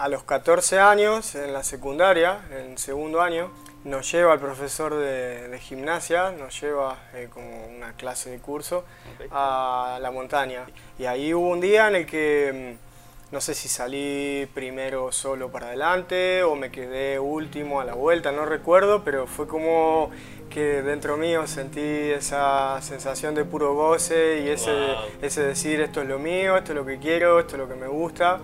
a los 14 años, en la secundaria, en segundo año, nos lleva el profesor de, gimnasia, nos lleva eh, como una clase de curso a la montaña. Y ahí hubo un día en el que mm, no sé si salí primero solo para adelante o me quedé último a la vuelta, no recuerdo, pero fue como que dentro mío sentí esa sensación de puro goce y ese, ese decir esto es lo mío, esto es lo que quiero, esto es lo que me gusta.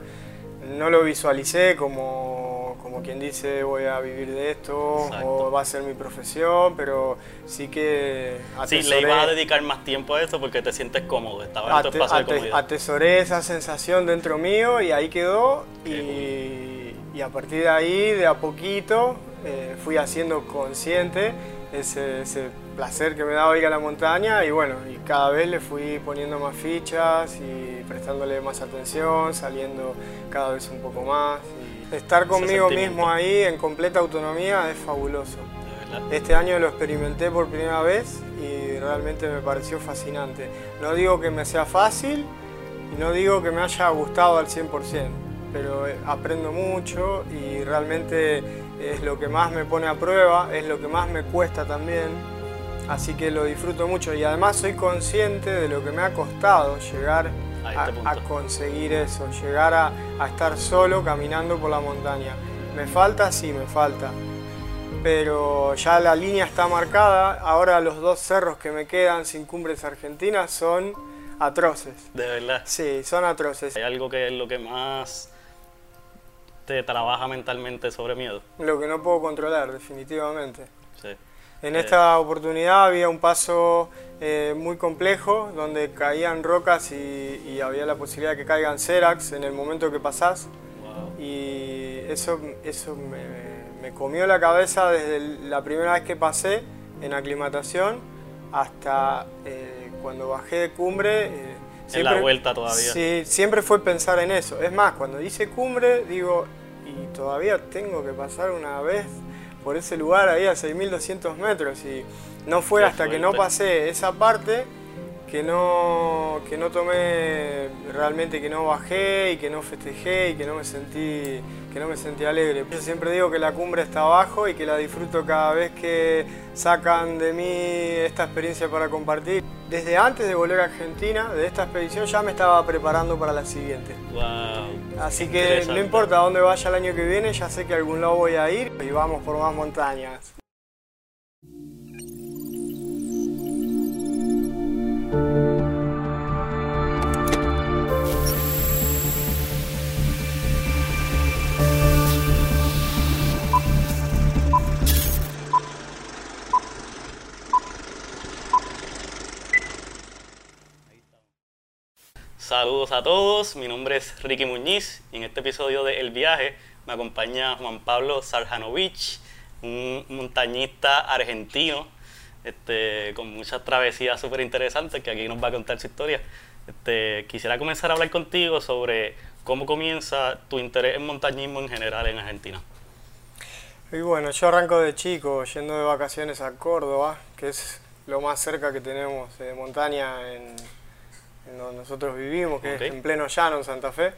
No lo visualicé como, como quien dice voy a vivir de esto o va a ser mi profesión, pero sí que atesoré, Sí, le ibas a dedicar más tiempo a eso porque te sientes cómodo, estaba en tu espacio. Atesoré esa sensación dentro mío y ahí quedó y, y, a partir de ahí, de a poquito, eh, fui haciendo consciente ese, ese, placer que me daba ir a la montaña y bueno, y cada vez le fui poniendo más fichas y prestándole más atención, saliendo cada vez un poco más. estar conmigo mismo ahí en completa autonomía es fabuloso. Este año lo experimenté por primera vez y realmente me pareció fascinante. No digo que me sea fácil y no digo que me haya gustado al 100%, pero eh, aprendo mucho y realmente es lo que más me pone a prueba, es lo que más me cuesta también, así que lo disfruto mucho y además soy consciente de lo que me ha costado llegar a, este conseguir eso, llegar a, estar solo caminando por la montaña. ¿Me falta? Sí, me falta. Pero ya la línea está marcada, ahora los dos cerros que me quedan sin cumbres argentinas son atroces. ¿De verdad? Sí, son atroces. Hay algo que es lo que más te trabaja mentalmente sobre miedo? Lo que no puedo controlar, definitivamente. Sí. En esta oportunidad había un paso eh, muy complejo donde caían rocas y, había la posibilidad de que caigan cerax en el momento que pasás. Y eso, eso me, comió la cabeza desde la primera vez que pasé en aclimatación hasta eh, cuando bajé de cumbre. Eh, en la vuelta todavía. Sí, siempre fue pensar en eso. Es más, cuando hice cumbre, digo, y todavía tengo que pasar una vez por ese lugar ahí a 6.200 metros. Y no fue hasta que no pasé esa parte que no, que no tomé realmente, que no bajé y que no festejé y que no me sentí, que no me sentí alegre. Yo siempre digo que la cumbre está abajo y que la disfruto cada vez que sacan de mí esta experiencia para compartir. Desde antes de volver a Argentina, de esta expedición, ya me estaba preparando para la siguiente. Wow, Así que no importa a dónde vaya el año que viene, ya sé que a algún lado voy a ir y vamos por más montañas. Saludos a todos, mi nombre es Ricky Muñiz y en este episodio de El Viaje me acompaña Juan Pablo Sarjanovich, un montañista argentino este, con muchas travesías súper interesantes que aquí nos va a contar su historia. Este, quisiera comenzar a hablar contigo sobre cómo comienza tu interés en montañismo en general en Argentina. Y bueno, yo arranco de chico yendo de vacaciones a Córdoba, que es lo más cerca que tenemos de montaña en, donde nosotros vivimos, que es en pleno llano en Santa Fe.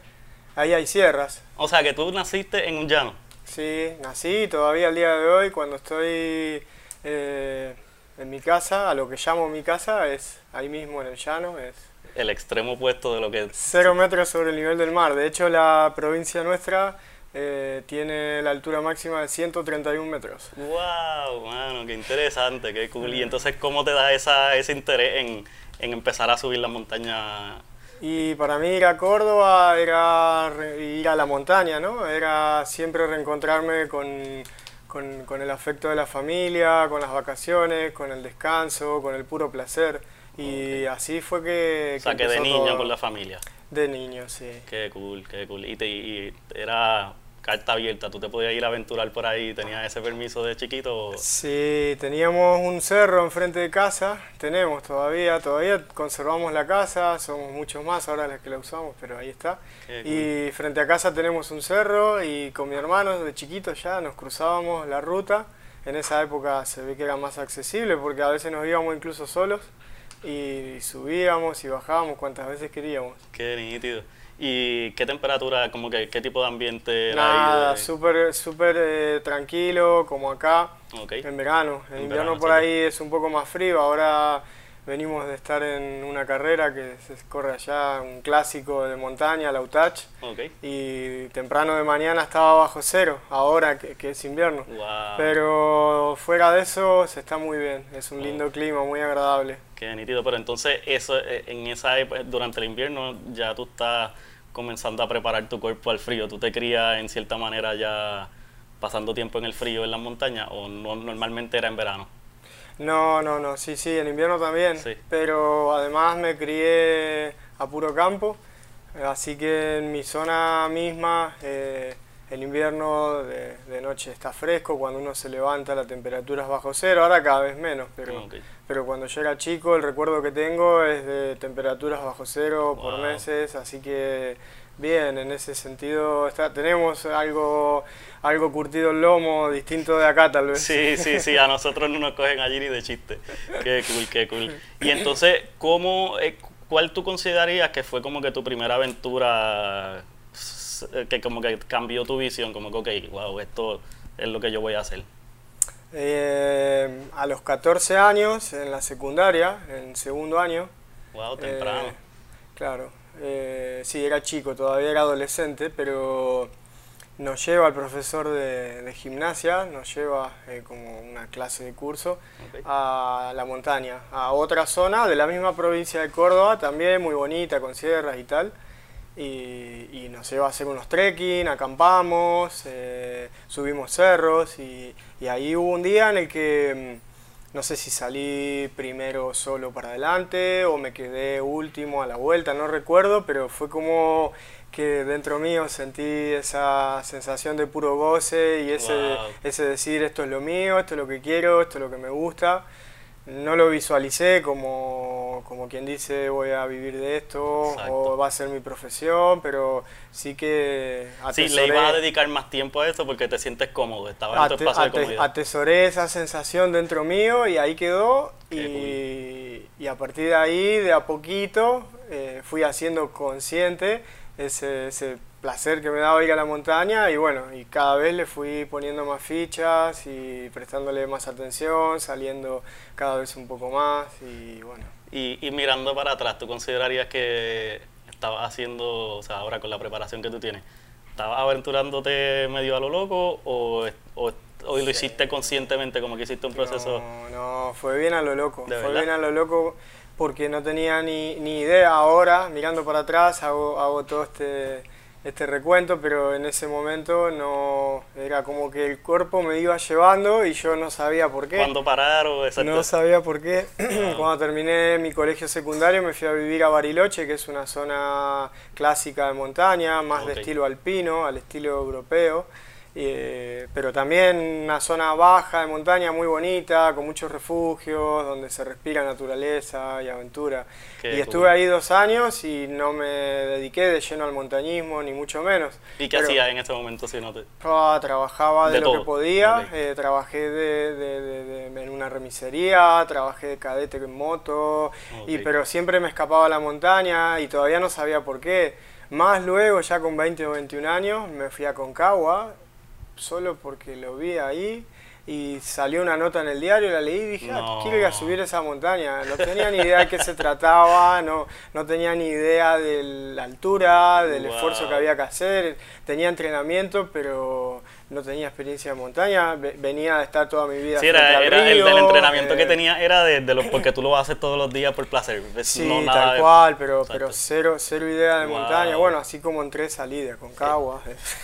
Ahí hay sierras. O sea, que tú naciste en un llano. Sí, nací todavía al día de hoy cuando estoy... Eh, en mi casa, a lo que llamo mi casa, es ahí mismo en el llano, es... El extremo opuesto de lo que... Cero metros sobre el nivel del mar. De hecho, la provincia nuestra eh, tiene la altura máxima de 131 metros. ¡Wow! Mano, qué interesante, qué cool. Y entonces, ¿cómo te da esa, ese interés en, en empezar a subir la montaña? Y para mí ir a Córdoba era ir a la montaña, ¿no? Era siempre reencontrarme con con, con, el afecto de la familia, con las vacaciones, con el descanso, con el puro placer. Y así fue que... O sea, que, de niño con la familia. De niño, sí. Qué cool, qué cool. Y, te, y era carta abierta, tú te podías ir a aventurar por ahí, ¿tenías ese permiso de chiquito? Sí, teníamos un cerro enfrente de casa, tenemos todavía, todavía conservamos la casa, somos muchos más ahora las que la usamos, pero ahí está. y frente a casa tenemos un cerro y con mi hermano de chiquito ya nos cruzábamos la ruta. En esa época se ve que era más accesible porque a veces nos íbamos incluso solos y subíamos y bajábamos cuantas veces queríamos. Qué nítido. ¿Y qué temperatura, como que qué tipo de ambiente Nada, de- súper súper eh, tranquilo, como acá, en verano. En, En invierno verano, por sí. ahí es un poco más frío. Ahora venimos de estar en una carrera que se corre allá, un clásico de montaña, la UTACH. Ok. Y temprano de mañana estaba bajo cero, ahora que, que es invierno. Wow. Pero fuera de eso se está muy bien, es un Oh. lindo clima, muy agradable. Qué nítido, pero entonces eso eh, en esa época, durante el invierno ya tú estás comenzando a preparar tu cuerpo al frío. ¿Tú te crías en cierta manera ya pasando tiempo en el frío en las montañas o no, normalmente era en verano? No, no, no, sí, sí, en invierno también, Sí. pero además me crié a puro campo, así que en mi zona misma eh, el invierno de, de noche está fresco, cuando uno se levanta la temperatura es bajo cero, ahora cada vez menos, pero, pero cuando yo era chico el recuerdo que tengo es de temperaturas bajo cero por meses, así que bien, en ese sentido está, tenemos algo, algo curtido el lomo, distinto de acá tal vez. Sí, sí, sí, a nosotros no nos cogen allí ni de chiste. Qué cool, qué cool. Y entonces, ¿cómo, eh, ¿cuál tú considerarías que fue como que tu primera aventura eh, que como que cambió tu visión? Como que, ok, wow, esto es lo que yo voy a hacer. Eh, a los 14 años, en la secundaria, en segundo año. Wow, temprano. eh, claro, eh, sí, era chico, todavía era adolescente, pero nos lleva el profesor de, de gimnasia, nos lleva eh, como una clase de curso a la montaña, a otra zona de la misma provincia de Córdoba, también muy bonita, con sierras y tal. Y, y nos lleva a hacer unos trekking, acampamos, eh, subimos cerros y, y ahí hubo un día en el que mm, no sé si salí primero solo para adelante o me quedé último a la vuelta, no recuerdo, pero fue como que dentro mío sentí esa sensación de puro goce y ese, Wow. ese decir esto es lo mío, esto es lo que quiero, esto es lo que me gusta. No lo visualicé como, como quien dice voy a vivir de esto Exacto. o va a ser mi profesión, pero sí que Sí, le atesoré- ibas a dedicar más tiempo a eso porque te sientes cómodo, estaba en tu espacio de comodidad. atesoré esa sensación dentro mío y ahí quedó y, y a partir de ahí, de a poquito, eh, fui haciendo consciente ese, ese placer que me daba ir a la montaña y bueno, y cada vez le fui poniendo más fichas y prestándole más atención, saliendo cada vez un poco más y bueno. Y, y mirando para atrás, ¿tú considerarías que estabas haciendo, o sea, ahora con la preparación que tú tienes, estabas aventurándote medio a lo loco o, o, o lo hiciste conscientemente, como que hiciste un proceso? No, no, fue bien a lo loco. ¿De fue verdad? bien a lo loco porque no tenía ni, ni idea ahora, mirando para atrás, hago, hago todo este, este recuento, pero en ese momento no era como que el cuerpo me iba llevando y yo no sabía por qué. ¿Cuándo parar o exacto? No sabía por qué. Cuando terminé mi colegio secundario me fui a vivir a Bariloche, que es una zona clásica de montaña, más Ok. de estilo alpino, al estilo europeo. Eh, pero también una zona baja de montaña muy bonita, con muchos refugios, donde se respira naturaleza y aventura. Qué y cool. estuve ahí dos años y no me dediqué de lleno al montañismo, ni mucho menos. ¿Y qué Pero- hacías en ese momento si no te...? Ah, trabajaba de, De lo que todo, podía, ok. eh, trabajé de, de- en una remisería, trabajé de cadete en moto, y, Ok. pero siempre me escapaba a la montaña y todavía no sabía por qué. Más luego, ya con 20 o 21 años, me fui a Concagua, solo porque lo vi ahí y salió una nota en el diario, la leí y dije, ah, quiero ir a subir esa montaña. No tenía ni idea de qué se trataba, no, no tenía ni idea de la altura, del Wow. esfuerzo que había que hacer. Tenía entrenamiento, pero no tenía experiencia en montaña. Ve- Venía de estar toda mi vida Sí, era, era el del entrenamiento que eh, tenía era de, de lo, porque tú lo haces todos los días por placer. Sí, no nada tal de- cual, pero, Exacto. pero cero, cero idea de Wow. montaña. Bueno, así como entré salí de Concagua.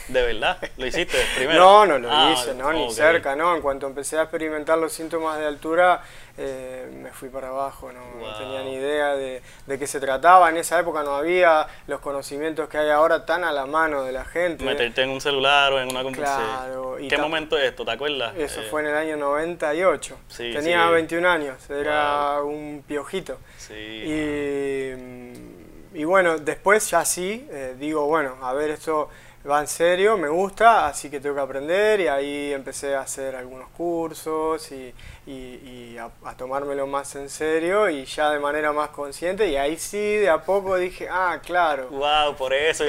¿De verdad? ¿Lo hiciste primero? No, no lo Ah, hice, no, ni ok. cerca, no. En cuanto empecé a experimentar los síntomas de altura, eh, me fui para abajo, no, tenía ni idea de, de qué se trataba. En esa época no había los conocimientos que hay ahora tan a la mano de la gente. Meterte en un celular o en una computadora. Claro, ¿Qué momento es esto? ¿Te acuerdas? Eso Eh, fue en el año 98. Sí, Tenía sí. 21 años, era un piojito. Sí. Y, y bueno, después ya sí, eh, digo, bueno, a ver, esto va en serio, me gusta, así que tengo que aprender y ahí empecé a hacer algunos cursos y, y, a, tomármelo más en serio y ya de manera más consciente y ahí sí de a poco dije, ah, claro. Wow, por eso.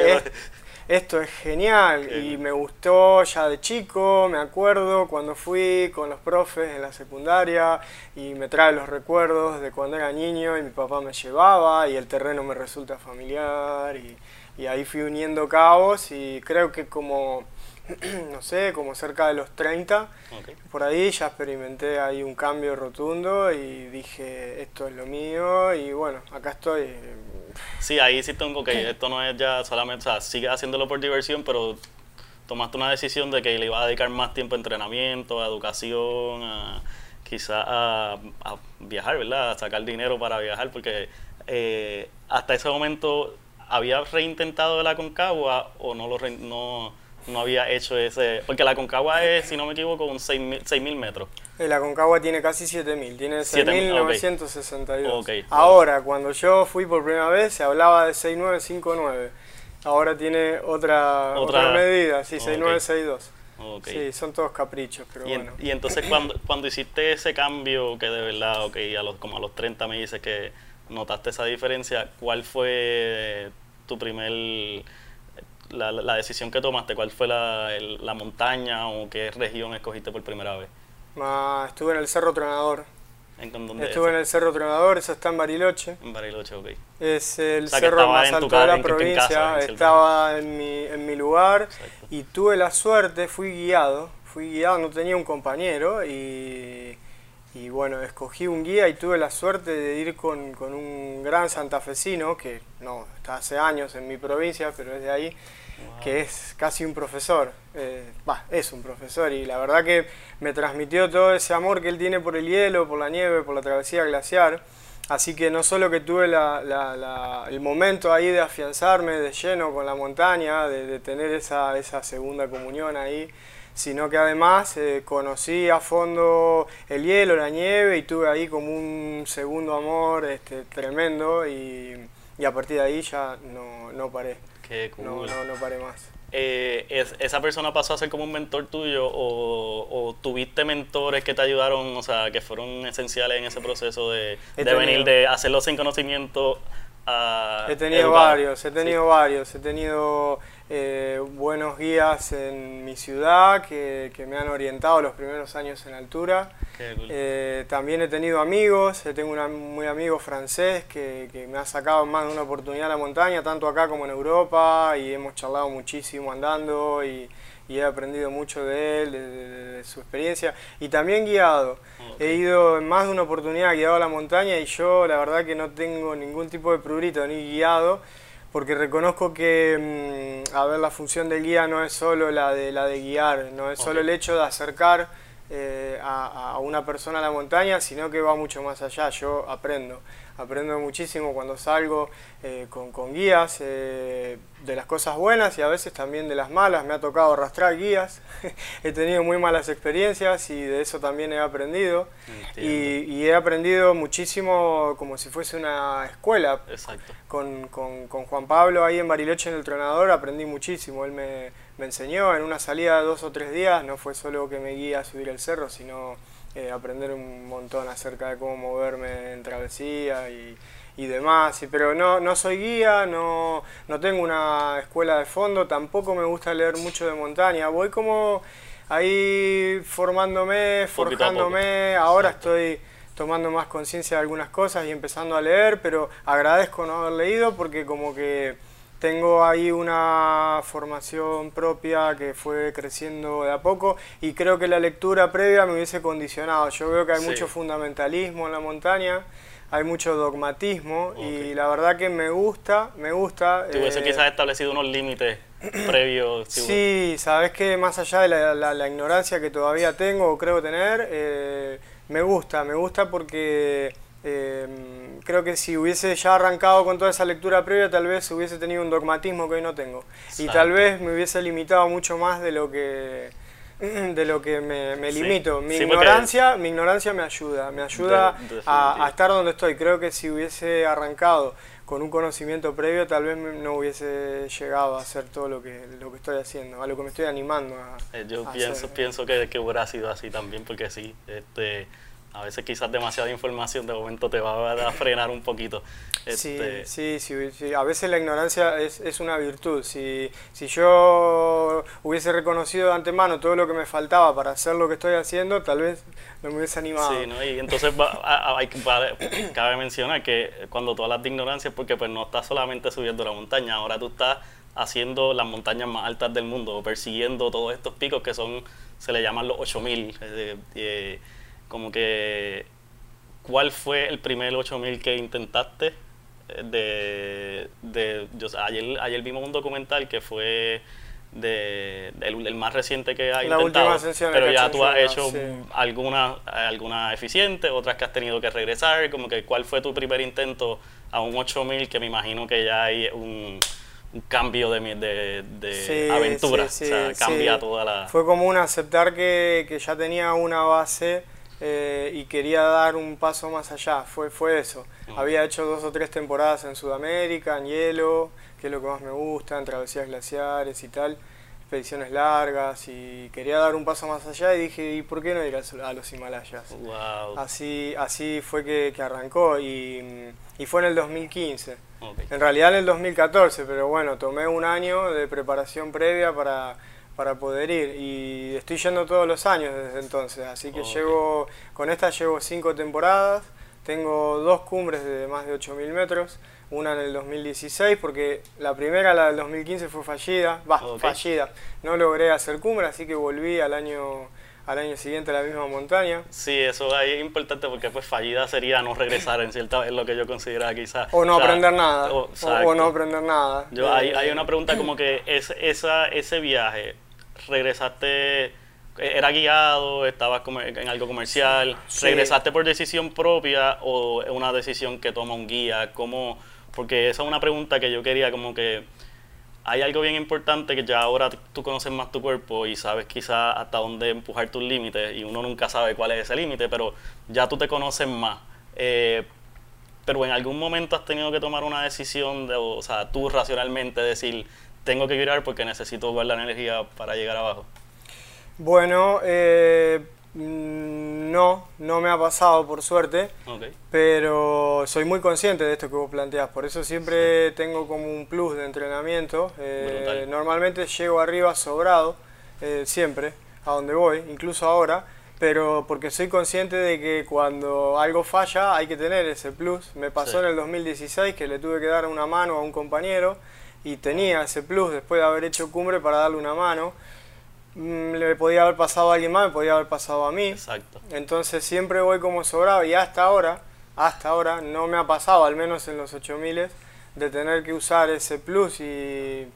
esto es genial y me gustó ya de chico, me acuerdo cuando fui con los profes en la secundaria y me trae los recuerdos de cuando era niño y mi papá me llevaba y el terreno me resulta familiar y, y ahí fui uniendo cabos y creo que como, no sé, como cerca de los 30, por ahí ya experimenté ahí un cambio rotundo y dije, esto es lo mío y bueno, acá estoy. Sí, ahí sí tengo que esto no es ya solamente, o sea, sigue haciéndolo por diversión, pero tomaste una decisión de que le iba a dedicar más tiempo a entrenamiento, a educación, a quizá a, viajar, ¿verdad? A sacar dinero para viajar, porque eh, hasta ese momento había reintentado la Concagua o no lo no, no había hecho ese porque la Concagua es si no me equivoco un 6000 metros. Eh, la Concagua tiene casi 7000 tiene 6962 okay. ahora cuando yo fui por primera vez se hablaba de 6959 ahora tiene otra, otra, medida sí 6962 Sí, son todos caprichos, pero y bueno. y entonces cuando, cuando hiciste ese cambio, que de verdad, ok, a los, como a los 30 me dices que notaste esa diferencia, ¿cuál fue tu primer, la, la decisión que tomaste? ¿Cuál fue la, la, montaña o qué región escogiste por primera vez? estuve en el Cerro Tronador. ¿En dónde Estuve en el Cerro Tronador, eso está en Bariloche. En Bariloche, ok. Es el cerro más alto de la provincia, estaba en mi, en mi lugar y tuve la suerte, fui guiado, fui guiado, no tenía un compañero y y bueno, escogí un guía y tuve la suerte de ir con, con un gran santafesino, que no, está hace años en mi provincia, pero es de ahí, que es casi un profesor. Eh, va, es un profesor y la verdad que me transmitió todo ese amor que él tiene por el hielo, por la nieve, por la travesía glaciar. Así que no solo que tuve la, la, el momento ahí de afianzarme de lleno con la montaña, de, de tener esa, esa segunda comunión ahí, sino que además eh, conocí a fondo el hielo, la nieve y tuve ahí como un segundo amor este, tremendo y, y a partir de ahí ya no, no paré. Qué cool. No, no, no paré más. Eh, es, ¿Esa persona pasó a ser como un mentor tuyo o, o, tuviste mentores que te ayudaron, o sea, que fueron esenciales en ese proceso de, de venir, de hacerlo sin conocimiento a... He tenido varios, he tenido varios, he tenido eh, buenos guías en mi ciudad que, me han orientado los primeros años en altura. Eh, también he tenido amigos, tengo un muy amigo francés que, que, me ha sacado más de una oportunidad a la montaña, tanto acá como en Europa, y hemos charlado muchísimo andando y, he aprendido mucho de él, de, su experiencia, y también guiado. He ido en más de una oportunidad guiado a la montaña y yo la verdad que no tengo ningún tipo de prurito ni guiado porque reconozco que, mm, a ver, la función del guía no es solo la de, la de guiar, no es solo el hecho de acercar eh, a, una persona a la montaña, sino que va mucho más allá, yo aprendo aprendo muchísimo cuando salgo eh, con, con, guías, eh, de las cosas buenas y a veces también de las malas. Me ha tocado arrastrar guías, he tenido muy malas experiencias y de eso también he aprendido. Y, he aprendido muchísimo como si fuese una escuela. Exacto. Con, con, con, Juan Pablo ahí en Bariloche en el Tronador aprendí muchísimo. Él me, me enseñó en una salida de dos o tres días, no fue solo que me guía a subir el cerro, sino eh, aprender un montón acerca de cómo moverme en travesía y, y demás. Y, pero no, no soy guía, no, no tengo una escuela de fondo, tampoco me gusta leer mucho de montaña. Voy como ahí formándome, forjándome. Ahora estoy tomando más conciencia de algunas cosas y empezando a leer, pero agradezco no haber leído porque como que tengo ahí una formación propia que fue creciendo de a poco y creo que la lectura previa me hubiese condicionado. Yo veo que hay mucho fundamentalismo en la montaña, hay mucho dogmatismo y la verdad que me gusta, me gusta. Te hubiese eh, quizás establecido unos límites previos. sí, sabes que más allá de la, ignorancia que todavía tengo o creo tener, eh, me gusta, me gusta porque Em, creo que si hubiese ya arrancado con toda esa lectura previa, tal vez hubiese tenido un dogmatismo que hoy no tengo. Y tal vez me hubiese limitado mucho más de lo que de lo que me, limito. Mi ignorancia, mi ignorancia me ayuda, me ayuda a, estar donde estoy. Creo que si hubiese arrancado con un conocimiento previo tal vez no hubiese llegado a hacer todo lo que, lo que estoy haciendo, a lo que me estoy animando a, eh, Yo pienso, pienso que, que hubiera sido así también, porque sí, este a veces quizás demasiada información de momento te va a frenar un poquito. Este... Sí, sí, sí, a veces la ignorancia es, es una virtud. Si, si yo hubiese reconocido de antemano todo lo que me faltaba para hacer lo que estoy haciendo, tal vez no me hubiese animado. Sí, ¿no? y entonces hay, cabe mencionar que cuando tú hablas de ignorancia es porque pues no estás solamente subiendo la montaña, ahora tú estás haciendo las montañas más altas del mundo, persiguiendo todos estos picos que son, se le llaman los 8000. Eh, eh, como que, ¿cuál fue el primer 8000 que intentaste? De, de yo, ayer, ayer vimos un documental que fue de, el, más reciente que ha intentado, pero ya tú has hecho algunas alguna eficientes, otras que has tenido que regresar, como que cuál fue tu primer intento a un 8000 que me imagino que ya hay un, cambio de, de, de aventura, o sea, cambia toda la... Fue como un aceptar que, que ya tenía una base eh, y quería dar un paso más allá, fue, fue eso. Había hecho dos o tres temporadas en Sudamérica, en hielo, que es lo que más me gusta, en travesías glaciares y tal, expediciones largas, y quería dar un paso más allá y dije, ¿y por qué no ir a, los Himalayas? Así, así fue que, arrancó y, y, fue en el 2015. En realidad en el 2014, pero bueno, tomé un año de preparación previa para para poder ir y estoy yendo todos los años desde entonces, así que llevo, con esta llevo cinco temporadas, tengo dos cumbres de más de 8.000 metros, una en el 2016 porque la primera, la del 2015 fue fallida, va, fallida, no logré hacer cumbre, así que volví al año al año siguiente a la misma montaña. Sí, eso ahí es importante porque pues fallida sería no regresar en cierta es lo que yo consideraba quizás. O no aprender nada. O, no aprender nada. Yo, hay, hay una pregunta como que es, esa, ese viaje, regresaste, era guiado, estabas en algo comercial, regresaste por decisión propia o una decisión que toma un guía, ¿cómo? Porque esa es una pregunta que yo quería como que hay algo bien importante que ya ahora tú conoces más tu cuerpo y sabes quizá hasta dónde empujar tus límites y uno nunca sabe cuál es ese límite, pero ya tú te conoces más. Eh, pero en algún momento has tenido que tomar una decisión, de, o sea, tú racionalmente decir, tengo que virar porque necesito guardar energía para llegar abajo? Bueno, eh, mm, no, no me ha pasado por suerte, pero soy muy consciente de esto que vos planteás, por eso siempre tengo como un plus de entrenamiento. Eh, normalmente llego arriba sobrado, eh, siempre, a donde voy, incluso ahora, pero porque soy consciente de que cuando algo falla hay que tener ese plus. Me pasó en el 2016 que le tuve que dar una mano a un compañero y tenía ese plus después de haber hecho cumbre para darle una mano. Mm, le podía haber pasado a alguien más, me podía haber pasado a mí. Exacto. Entonces siempre voy como sobrado y hasta ahora, hasta ahora no me ha pasado, al menos en los 8000, de tener que usar ese plus y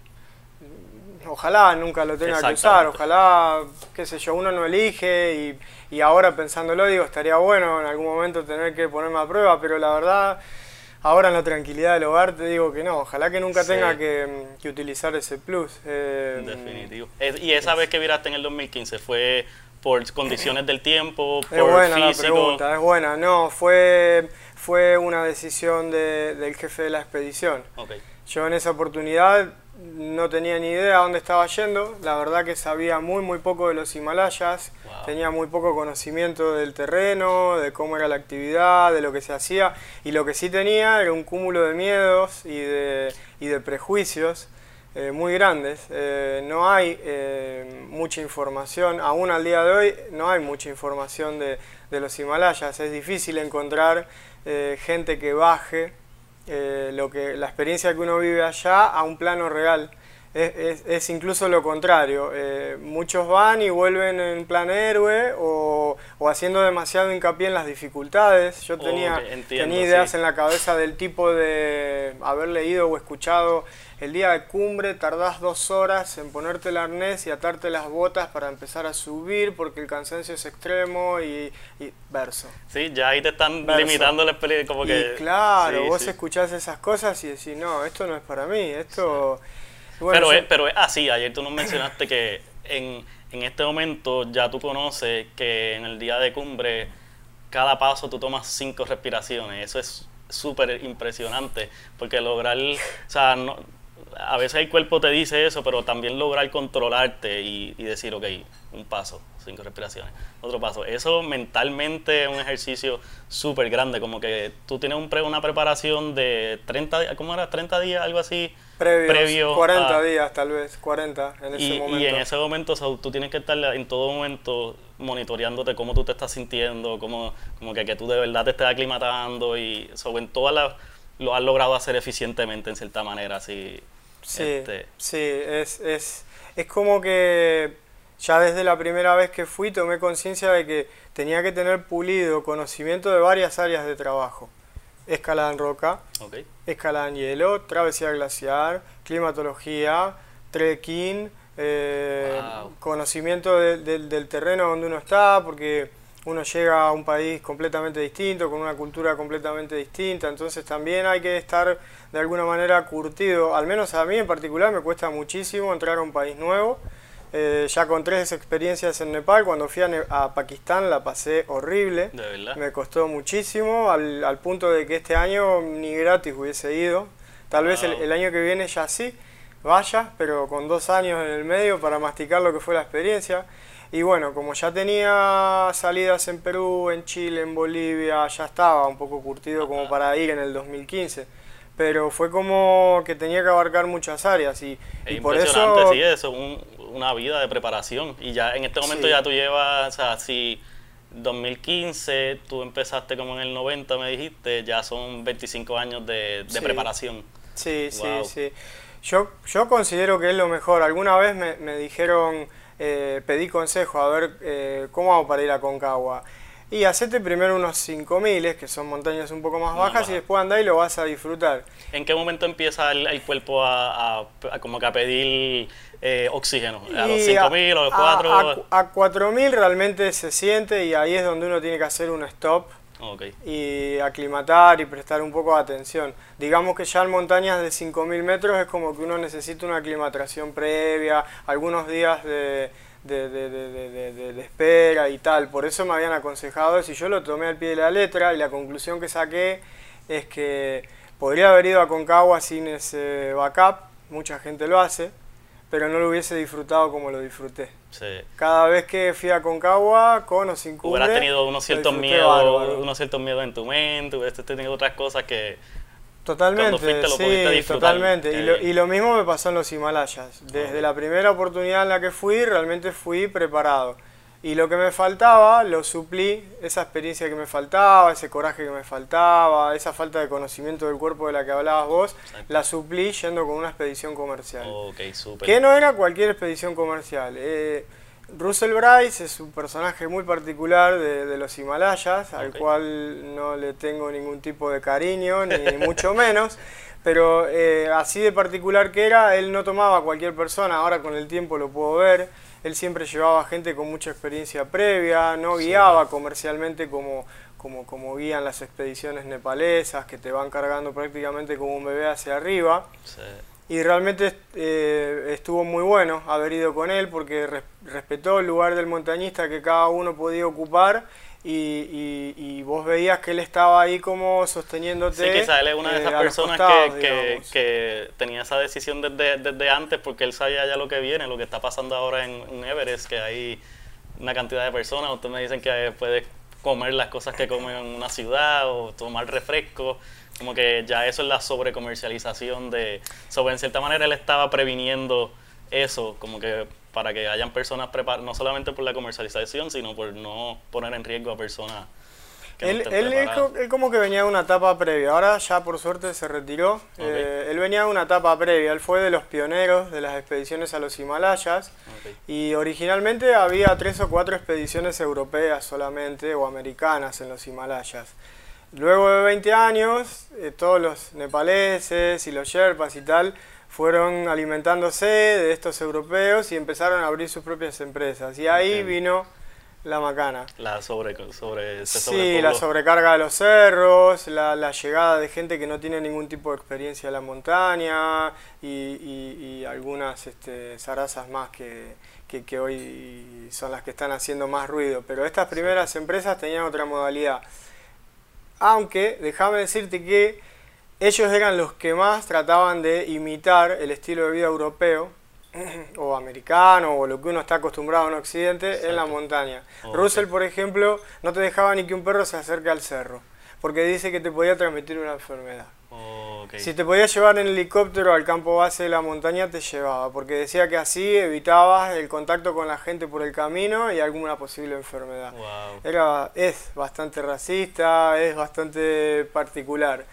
ojalá nunca lo tenga que usar, ojalá, qué sé yo, uno no elige y, y ahora pensándolo digo, estaría bueno en algún momento tener que ponerme a prueba, pero la verdad Ahora en la tranquilidad del hogar te digo que no, ojalá que nunca tenga que, utilizar ese plus. Eh, Definitivo. ¿Y esa vez que viraste en el 2015 fue por condiciones del tiempo, por es buena La pregunta, es buena. No, fue, fue una decisión del jefe de la expedición. Yo en esa oportunidad no tenía ni idea a dónde estaba yendo, la verdad que sabía muy muy poco de los Himalayas, tenía muy poco conocimiento del terreno, de cómo era la actividad, de lo que se hacía, y lo que sí tenía era un cúmulo de miedos y de, y de prejuicios eh, muy grandes. Eh, no hay eh, mucha información, aún al día de hoy no hay mucha información de, de los Himalayas, es difícil encontrar gente que baje eh, lo que, la experiencia que uno vive allá a un plano real. Es, incluso lo contrario. Eh, muchos van y vuelven en plan héroe o, haciendo demasiado hincapié en las dificultades. Yo tenía, tenía ideas en la cabeza del tipo de haber leído o escuchado el día de cumbre tardás dos horas en ponerte el arnés y atarte las botas para empezar a subir porque el cansancio es extremo y, verso. Sí, ya ahí te están limitando la experiencia. Como que, claro, vos escuchás esas cosas y decís, no, esto no es para mí, esto... pero, es, pero es así, ayer tú nos mencionaste que en, en este momento ya tú conoces que en el día de cumbre cada paso tú tomas cinco respiraciones, eso es súper impresionante, porque lograr, o sea, no, a veces el cuerpo te dice eso, pero también lograr controlarte y, y decir, ok, un paso, cinco respiraciones, otro paso. Eso mentalmente es un ejercicio súper grande, como que tú tienes un una preparación de 30 ¿cómo era? 30 días, algo así. previo 40 días tal vez, 40 en ese y, momento. Y en ese momento tú tienes que estar en todo momento monitoreándote cómo tú te estás sintiendo, cómo, como que, que tú de verdad te estés aclimatando y sobre en todas las lo has logrado hacer eficientemente en cierta manera. Así, sí, este. sí es, es, es como que ya desde la primera vez que fui tomé conciencia de que tenía que tener pulido conocimiento de varias áreas de trabajo. Escalada en roca, escalada en hielo, travesía glaciar, climatología, trekking, eh, conocimiento del terreno donde uno está, porque uno llega a un país completamente distinto, con una cultura completamente distinta, entonces también hay que estar de alguna manera curtido, al menos a mí en particular me cuesta muchísimo entrar a un país nuevo eh, ya con tres experiencias en Nepal, cuando fui a, Pakistán la pasé horrible. Me costó muchísimo, al, punto de que este año ni gratis hubiese ido. Tal vez el, año que viene ya sí, vaya, pero con dos años en el medio para masticar lo que fue la experiencia. Y bueno, como ya tenía salidas en Perú, en Chile, en Bolivia, ya estaba un poco curtido como para ir en el 2015 pero fue como que tenía que abarcar muchas áreas y, y por eso sí eso un, una vida de preparación y ya en este momento ya tú llevas, o sea, si 2015 tú empezaste como en el 90 me dijiste, ya son 25 años de, preparación. Sí, sí, sí. Yo, yo considero que es lo mejor. Alguna vez me, me dijeron, eh, pedí consejo, a ver eh, cómo hago para ir a Concagua. Y hacete primero unos 5000, que son montañas un poco más bajas, y después andá y lo vas a disfrutar. ¿En qué momento empieza el, cuerpo a, como que a pedir eh, oxígeno? ¿A los 5000 o a los 4? A, a 4000 realmente se siente y ahí es donde uno tiene que hacer un stop. Y aclimatar y prestar un poco de atención. Digamos que ya en montañas de 5.000 metros es como que uno necesita una aclimatación previa, algunos días de, de, de, espera y tal. Por eso me habían aconsejado eso y yo lo tomé al pie de la letra y la conclusión que saqué es que podría haber ido a Concagua sin ese backup, mucha gente lo hace, pero no lo hubiese disfrutado como lo disfruté. Cada vez que fui a Concagua, con o sin cubre, Hubieras tenido unos ciertos miedos, unos ciertos miedos en tu mente, hubieras tenido otras cosas que Totalmente, sí, totalmente. Y lo, y lo, mismo me pasó en los Himalayas. Desde la primera oportunidad en la que fui, realmente fui preparado. Y lo que me faltaba, lo suplí, esa experiencia que me faltaba, ese coraje que me faltaba, esa falta de conocimiento del cuerpo de la que hablabas vos, la suplí yendo con una expedición comercial. Que no era cualquier expedición comercial. Eh, Russell Bryce es un personaje muy particular de, los Himalayas, al cual no le tengo ningún tipo de cariño, ni mucho menos, pero eh, así de particular que era, él no tomaba cualquier persona, ahora con el tiempo lo puedo ver, él siempre llevaba gente con mucha experiencia previa, no guiaba comercialmente como, como, como guían las expediciones nepalesas, que te van cargando prácticamente como un bebé hacia arriba. Y realmente eh, estuvo muy bueno haber ido con él porque respetó el lugar del montañista que cada uno podía ocupar y, y, vos veías que él estaba ahí como sosteniéndote. Sí, quizá él es una de esas eh, personas que, que, que, tenía esa decisión desde, desde, antes porque él sabía ya lo que viene, lo que está pasando ahora en, en Everest, que hay una cantidad de personas. Ustedes me dicen que puedes comer las cosas que comen en una ciudad o tomar refresco como que ya eso es la sobrecomercialización de... Sobre, en cierta manera él estaba previniendo eso, como que para que hayan personas preparadas, no solamente por la comercialización, sino por no poner en riesgo a personas que él, él, como que venía de una etapa previa, ahora ya por suerte se retiró. Eh, él venía de una etapa previa, él fue de los pioneros de las expediciones a los Himalayas. Y originalmente había tres o cuatro expediciones europeas solamente o americanas en los Himalayas. Luego de 20 años, eh, todos los nepaleses y los sherpas y tal fueron alimentándose de estos europeos y empezaron a abrir sus propias empresas. Y ahí vino la macana. La sobre, sobre Sí, la sobrecarga de los cerros, la, la, llegada de gente que no tiene ningún tipo de experiencia en la montaña y, y, algunas este, zarazas más que, que, que, hoy son las que están haciendo más ruido. Pero estas primeras empresas tenían otra modalidad Aunque, déjame decirte que ellos eran los que más trataban de imitar el estilo de vida europeo o americano o lo que uno está acostumbrado en Occidente en la montaña. Russell, por ejemplo, no te dejaba ni que un perro se acerque al cerro, porque dice que te podía transmitir una enfermedad. Si te podía llevar en helicóptero al campo base de la montaña, te llevaba, porque decía que así evitabas el contacto con la gente por el camino y alguna posible enfermedad. Era, es bastante racista, es bastante particular.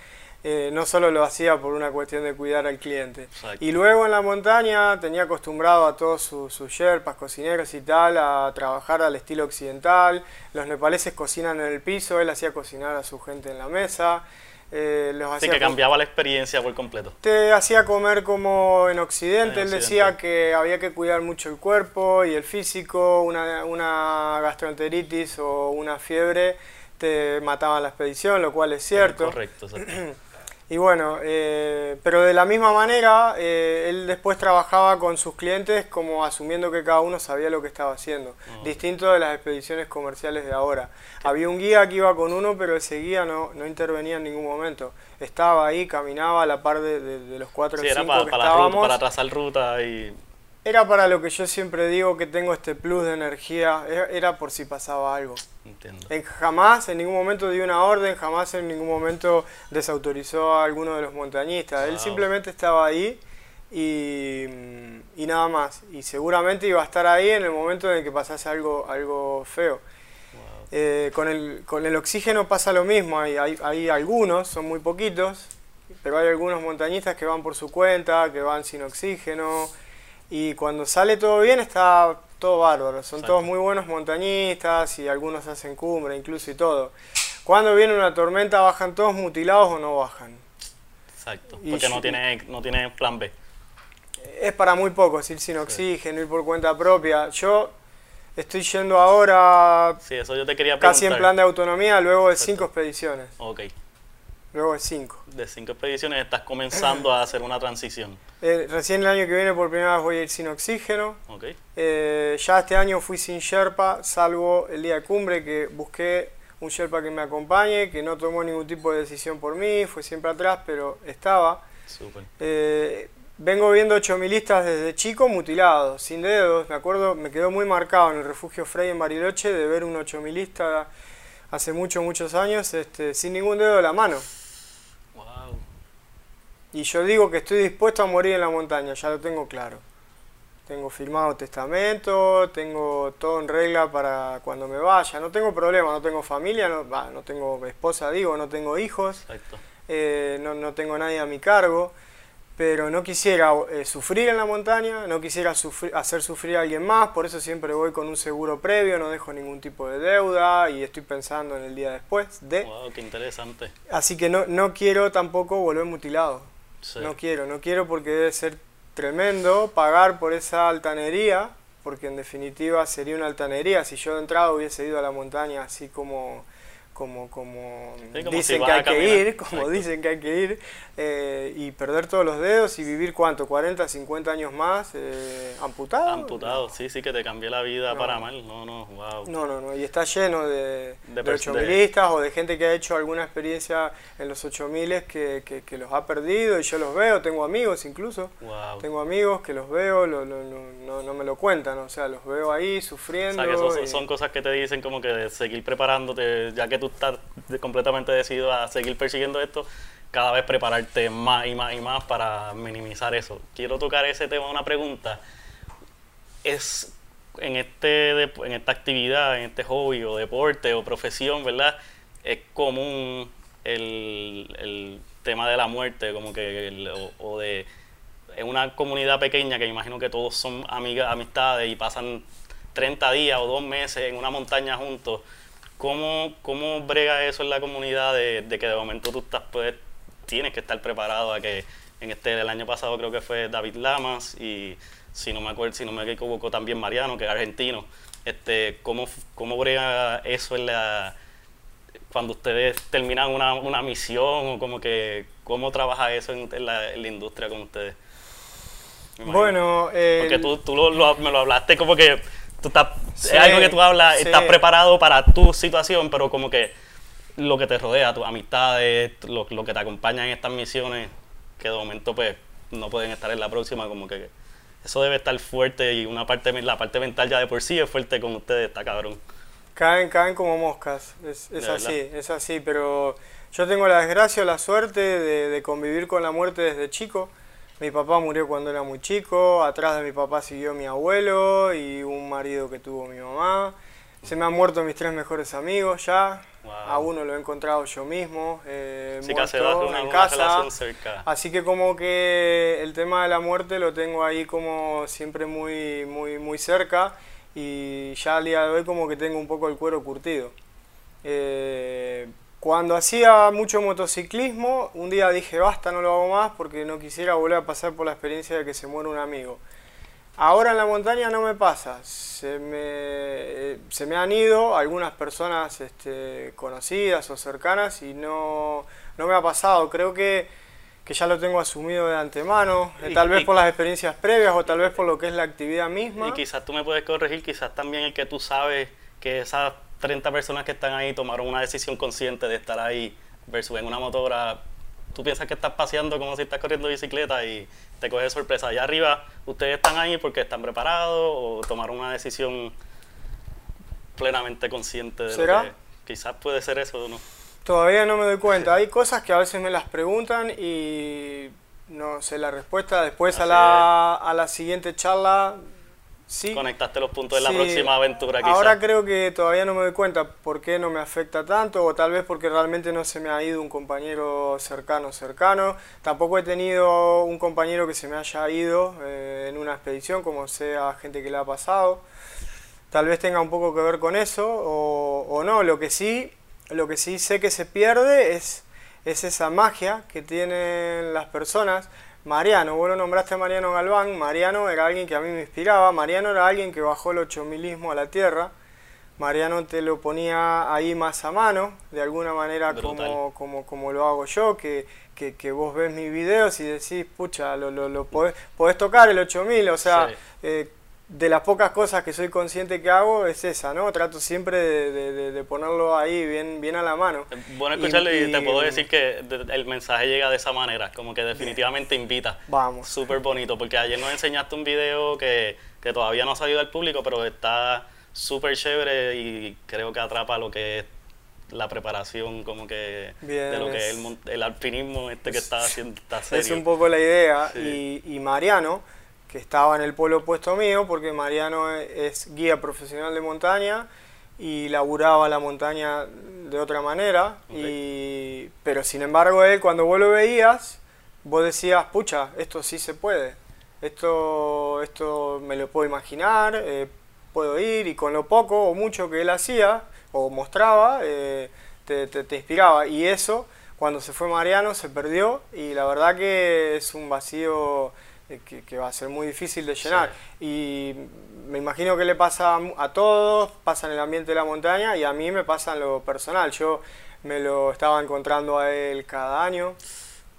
Eh, no solo lo hacía por una cuestión de cuidar al cliente. Y luego en la montaña tenía acostumbrado a todos sus, sus sherpas, cocineros y tal, a trabajar al estilo occidental. Los nepaleses cocinan en el piso, él hacía cocinar a su gente en la mesa. Eh, Así que cambiaba la experiencia por completo. Te hacía comer como en Occidente. Él decía que había que cuidar mucho el cuerpo y el físico. Una, una gastroenteritis o una fiebre te mataba la expedición, lo cual es cierto. correcto, Y bueno, eh, pero de la misma manera, eh, él después trabajaba con sus clientes como asumiendo que cada uno sabía lo que estaba haciendo, ah. distinto de las expediciones comerciales de ahora. Había un guía que iba con uno, pero ese guía no, no intervenía en ningún momento. Estaba ahí, caminaba a la par de, los cuatro sí, o cinco para, que para estábamos. para trazar ruta y era para lo que yo siempre digo que tengo este plus de energía, era por si pasaba algo. Entiendo. En, jamás en ningún momento dio una orden, jamás en ningún momento desautorizó a alguno de los montañistas. Él simplemente estaba ahí y, nada más. Y seguramente iba a estar ahí en el momento en que pasase algo, algo feo. Eh, con, el, con el oxígeno pasa lo mismo, hay, hay, hay algunos, son muy poquitos, pero hay algunos montañistas que van por su cuenta, que van sin oxígeno y cuando sale todo bien está todo bárbaro. Son todos muy buenos montañistas y algunos hacen cumbre incluso y todo. Cuando viene una tormenta bajan todos mutilados o no bajan. Exacto, porque no tiene, no tiene plan B. Es para muy pocos, ir sin oxígeno, ir por cuenta propia. Yo estoy yendo ahora sí, eso yo te quería casi en plan de autonomía luego de cinco expediciones. Ok. Luego de cinco. De cinco expediciones estás comenzando a hacer una transición. Eh, recién el año que viene por primera vez voy a ir sin oxígeno. Okay. Eh, ya este año fui sin Sherpa, salvo el día de cumbre que busqué un Sherpa que me acompañe, que no tomó ningún tipo de decisión por mí, fue siempre atrás, pero estaba. Super. Eh, vengo viendo ocho milistas desde chico mutilados, sin dedos. Me acuerdo, me quedó muy marcado en el refugio Frey en Bariloche de ver un ocho milista hace muchos, muchos años este, sin ningún dedo de la mano. Y yo digo que estoy dispuesto a morir en la montaña, ya lo tengo claro. Tengo firmado testamento, tengo todo en regla para cuando me vaya. No tengo problema, no tengo familia, no, no tengo esposa, digo, no tengo hijos, eh, no, no, tengo nadie a mi cargo. Pero no quisiera eh, sufrir en la montaña, no quisiera hacer sufrir a alguien más, por eso siempre voy con un seguro previo, no dejo ningún tipo de deuda y estoy pensando en el día después de... ¡Wow, qué interesante! Así que no, no quiero tampoco volver mutilado. No quiero, no quiero porque debe ser tremendo pagar por esa altanería, porque en definitiva sería una altanería. Si yo de entrada hubiese ido a la montaña así como como, como, dicen que hay que ir, como dicen que hay que ir, eh, y perder todos los dedos y vivir cuánto, 40, 50 años más eh, amputado. Amputado, sí, sí, que te cambió la vida para mal, no, no, wow. No, no, no, y está lleno de, de, de o de gente que ha hecho alguna experiencia en los 8000 que, que, que los ha perdido y yo los veo, tengo amigos incluso, tengo amigos que los veo, no, no, me lo cuentan, o sea, los veo ahí sufriendo. O sea, que son, cosas que te dicen como que de seguir preparándote, ya que tú estás completamente decidido a seguir persiguiendo esto, cada vez prepararte más y más y más para minimizar eso. Quiero tocar ese tema, una pregunta. Es en, este, en esta actividad, en este hobby o deporte o profesión, ¿verdad? Es común el, tema de la muerte, como que, o, de, en una comunidad pequeña que imagino que todos son amigas, amistades y pasan 30 días o dos meses en una montaña juntos ¿Cómo, ¿Cómo brega eso en la comunidad de, que de momento tú estás, pues, tienes que estar preparado a que en este el año pasado creo que fue David Lamas y si no me acuerdo, si no me equivoco también Mariano, que es argentino. Este, ¿cómo, ¿Cómo brega eso en la cuando ustedes terminan una, una misión o como que cómo trabaja eso en, la, en la, industria con ustedes? Bueno, porque tú, tú me lo hablaste como que es algo que tú hablas, estás preparado para tu situación, pero como que lo que te rodea, tus amistades, lo, lo que te acompaña en estas misiones, que de momento pues no pueden estar en la próxima, como que eso debe estar fuerte y una parte, la parte mental ya de por sí es fuerte con ustedes, está cabrón. Caen, caen como moscas, es, es así, es así, pero yo tengo la desgracia la suerte de, de, convivir con la muerte desde chico. Mi papá murió cuando era muy chico, atrás de mi papá siguió mi abuelo y un marido que tuvo mi mamá. Se me han muerto mis tres mejores amigos ya. A uno lo he encontrado yo mismo, eh, muerto en casa. Así que como que el tema de la muerte lo tengo ahí como siempre muy, muy, muy cerca y ya al día de hoy como que tengo un poco el cuero curtido. Eh, cuando hacía mucho motociclismo, un día dije basta, no lo hago más porque no quisiera volver a pasar por la experiencia de que se muere un amigo. Ahora en la montaña no me pasa, se me, se me han ido algunas personas este, conocidas o cercanas y no, no me ha pasado. Creo que, que ya lo tengo asumido de antemano, eh, tal vez por las experiencias previas o tal vez por lo que es la actividad misma. Y quizás tú me puedes corregir, quizás también el que tú sabes que esas 30 personas que están ahí tomaron una decisión consciente de estar ahí versus en una motora tú piensas que estás paseando como si estás corriendo bicicleta y te coges sorpresa. Allá arriba, ustedes están ahí porque están preparados o tomaron una decisión plenamente consciente de ¿Será? lo que quizás puede ser eso o no. Todavía no me doy cuenta. Hay cosas que a veces me las preguntan y no sé la respuesta. Después a la, a la siguiente charla Sí. Conectaste los puntos de la próxima aventura. Quizás. Ahora creo que todavía no me doy cuenta por qué no me afecta tanto, o tal vez porque realmente no se me ha ido un compañero cercano, cercano. Tampoco he tenido un compañero que se me haya ido eh, en una expedición, como sea gente que le ha pasado. Tal vez tenga un poco que ver con eso, o, o no. Lo que sí, lo que sí sé que se pierde es, es esa magia que tienen las personas Mariano, vos lo nombraste a Mariano Galván, Mariano era alguien que a mí me inspiraba, Mariano era alguien que bajó el ochomilismo a la tierra, Mariano te lo ponía ahí más a mano, de alguna manera como, como, como, lo hago yo, que, que, que, vos ves mis videos y decís, pucha, lo, lo, lo podés, podés, tocar el 8000, o sea, sí. eh, de las pocas cosas que soy consciente que hago es esa, ¿no? Trato siempre de, de, de ponerlo ahí bien, bien a la mano. Bueno escucharlo y, y, te puedo decir que el mensaje llega de esa manera, como que definitivamente invita. Vamos. Súper bonito, porque ayer nos enseñaste un video que, que todavía no ha salido al público, pero está súper chévere y creo que atrapa lo que es la preparación como que Bien, de lo que es, es el, el, alpinismo este que está haciendo está serio. es un poco la idea sí. y, y Mariano que estaba en el polo opuesto mío, porque Mariano es guía profesional de montaña y laburaba la montaña de otra manera, okay. y, pero sin embargo él cuando vos lo veías, vos decías, pucha, esto sí se puede, esto, esto me lo puedo imaginar, eh, puedo ir, y con lo poco o mucho que él hacía o mostraba, eh, te, te, te inspiraba, y eso, cuando se fue Mariano, se perdió, y la verdad que es un vacío que, que, va a ser muy difícil de llenar. Sí. Y me imagino que le pasa a todos, pasa en el ambiente de la montaña y a mí me pasa en lo personal. Yo me lo estaba encontrando a él cada año.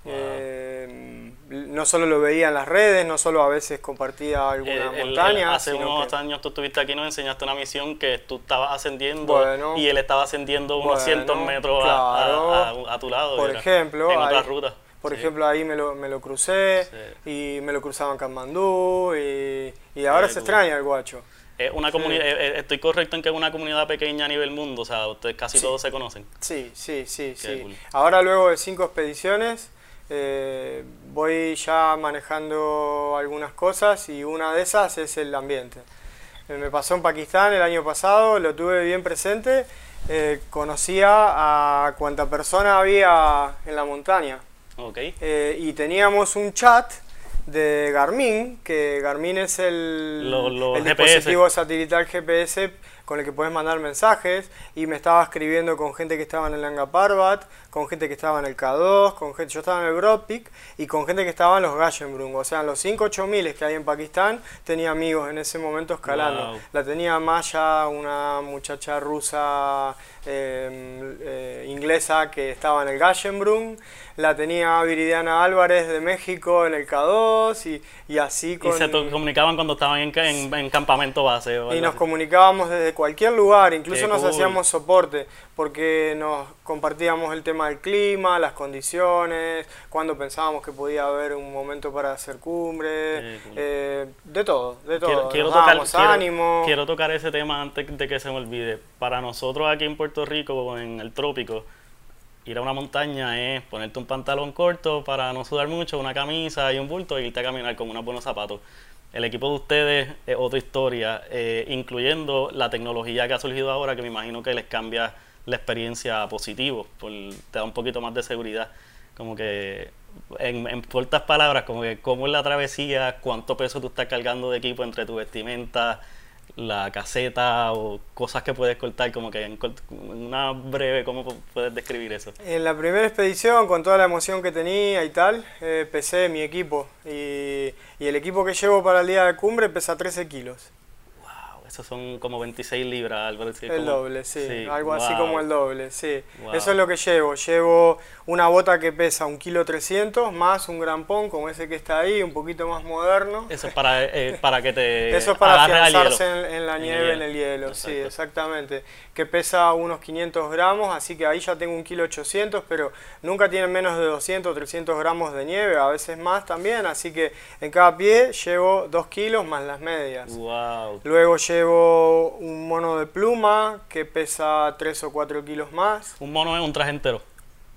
Wow. Eh, no solo lo veía en las redes, no solo a veces compartía alguna el, montaña. El, hace unos que... años tú estuviste aquí y nos enseñaste una misión que tú estabas ascendiendo bueno, y él estaba ascendiendo unos bueno, cientos metros claro, a, a, a, tu lado. Por era, ejemplo, en otra ruta. Por sí. ejemplo, ahí me lo, me lo crucé sí. y me lo cruzaba en Katmandú y, y ahora sí, se extraña el guacho. Es una comunidad, sí. Eh, estoy correcto en que es una comunidad pequeña a nivel mundo, o sea, ustedes casi todos se conocen. Sí, sí, sí, Qué sí. Cool. Ahora luego de cinco expediciones eh, voy ya manejando algunas cosas y una de esas es el ambiente. Eh, me pasó en Pakistán el año pasado, lo tuve bien presente, eh, conocía a cuánta persona había en la montaña. Okay. Eh, y teníamos un chat de Garmin, que Garmin es el, lo, lo el dispositivo satelital GPS con el que puedes mandar mensajes y me estaba escribiendo con gente que estaba en el Nanga Parbat, con gente que estaba en el K2, con gente, yo estaba en el Broadpeak y con gente que estaba en los Gashenbrung, o sea, en los 5 8000 que hay en Pakistán, tenía amigos en ese momento escalando. Wow. La tenía Maya, una muchacha rusa eh, eh, inglesa que estaba en el Gashenbrung, la tenía Viridiana Álvarez de México en el K2, amigos y, y así Y se comunicaban cuando estaban en, ca- en, en campamento base. o y nos así. comunicábamos desde cualquier lugar, incluso Qué nos cool. hacíamos soporte, porque nos compartíamos el tema del clima, las condiciones, cuando pensábamos que podía haber un momento para hacer cumbre, eh, de todo, de todo. Quiero, tocar, quiero- quiero tocar ese tema antes de que se me olvide. Para nosotros aquí en Puerto Rico, en el trópico, ir a una montaña es ponerte un pantalón corto para no sudar mucho, una camisa y un bulto y irte a caminar con unos buenos zapatos. El equipo de ustedes es otra historia, eh, incluyendo la tecnología que ha surgido ahora, que me imagino que les cambia la experiencia positivo, por- te da un poquito más de seguridad. Como que, en, en cortas palabras, como que cómo es la travesía, cuánto peso tú estás cargando de equipo entre tu vestimenta, la caseta o cosas que puedes cortar, como que en, una breve, ¿cómo pu- puedes describir eso? En la primera expedición, con toda la emoción que tenía y tal, eh, pesé mi equipo. Y, y el equipo que llevo para el día de cumbre pesa 13 kilos. Esos son como 26 libras, algo así. El como- doble, sí. Algo así como el doble, sí. Wow. Eso es lo que llevo. Llevo una bota que pesa un kilo 300 más un grampón como ese que está ahí, un poquito más moderno. Eso es para, eh, para que te Eso es para afianzarse en, en la En el nieve, en el hielo, sí, exactamente. Que pesa unos 500 gramos, así que ahí ya tengo un kilo 800, pero nunca tienen menos de 200 o 300 gramos de nieve, a veces más también, así que en cada pie llevo 2 kilos más las medias. Wow. Luego llevo un mono de pluma que pesa 3 o 4 kilos más. Un mono es un traje entero.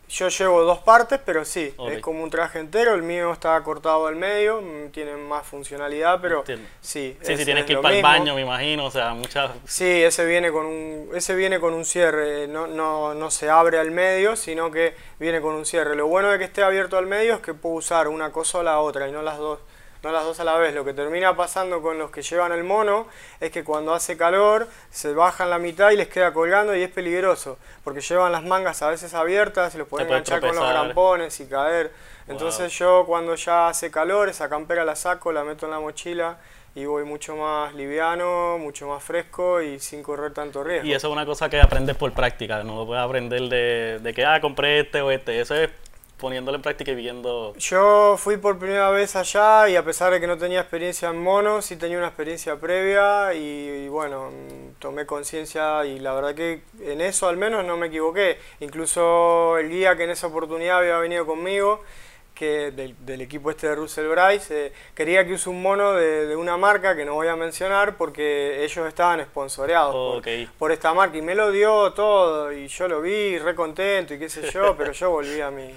Yo llevo dos partes, pero sí, Ok. es como un traje entero. El mío está cortado al medio, mm, tiene más funcionalidad, pero Entiendo. sí. Sí, si tienes es que ir para el mismo. baño, me imagino, o sea, muchas... Sí, ese viene con un, ese viene con un cierre, no, no, no se abre al medio, sino que viene con un cierre. Lo bueno de que esté abierto al medio es que puedo usar una cosa o la otra y no las dos, no las dos a la vez. Lo que termina pasando con los que llevan el mono es que cuando hace calor se bajan la mitad y les queda colgando y es peligroso, porque llevan las mangas a veces abiertas y los pueden enganchar con los grampones y caer. Entonces yo cuando ya hace calor, esa campera la saco, la meto en la mochila y voy mucho más liviano, mucho más fresco y sin correr tanto riesgo. Y eso es una cosa que aprendes por práctica, no puedes aprender de, de que, ah, compré este o este. Eso es poniéndolo en práctica y viendo... Yo fui por primera vez allá y a pesar de que no tenía experiencia en monos, sí tenía una experiencia previa y, y bueno, mm, tomé conciencia y la verdad que en eso al menos no me equivoqué. Incluso el guía que en esa oportunidad había venido conmigo, que del, del equipo este de Russell Bryce, eh, quería que use un mono de, de una marca que no voy a mencionar porque ellos estaban sponsoreados por- por, esta marca y me lo dio todo y yo lo vi re contento y qué sé yo, pero yo volví a mi,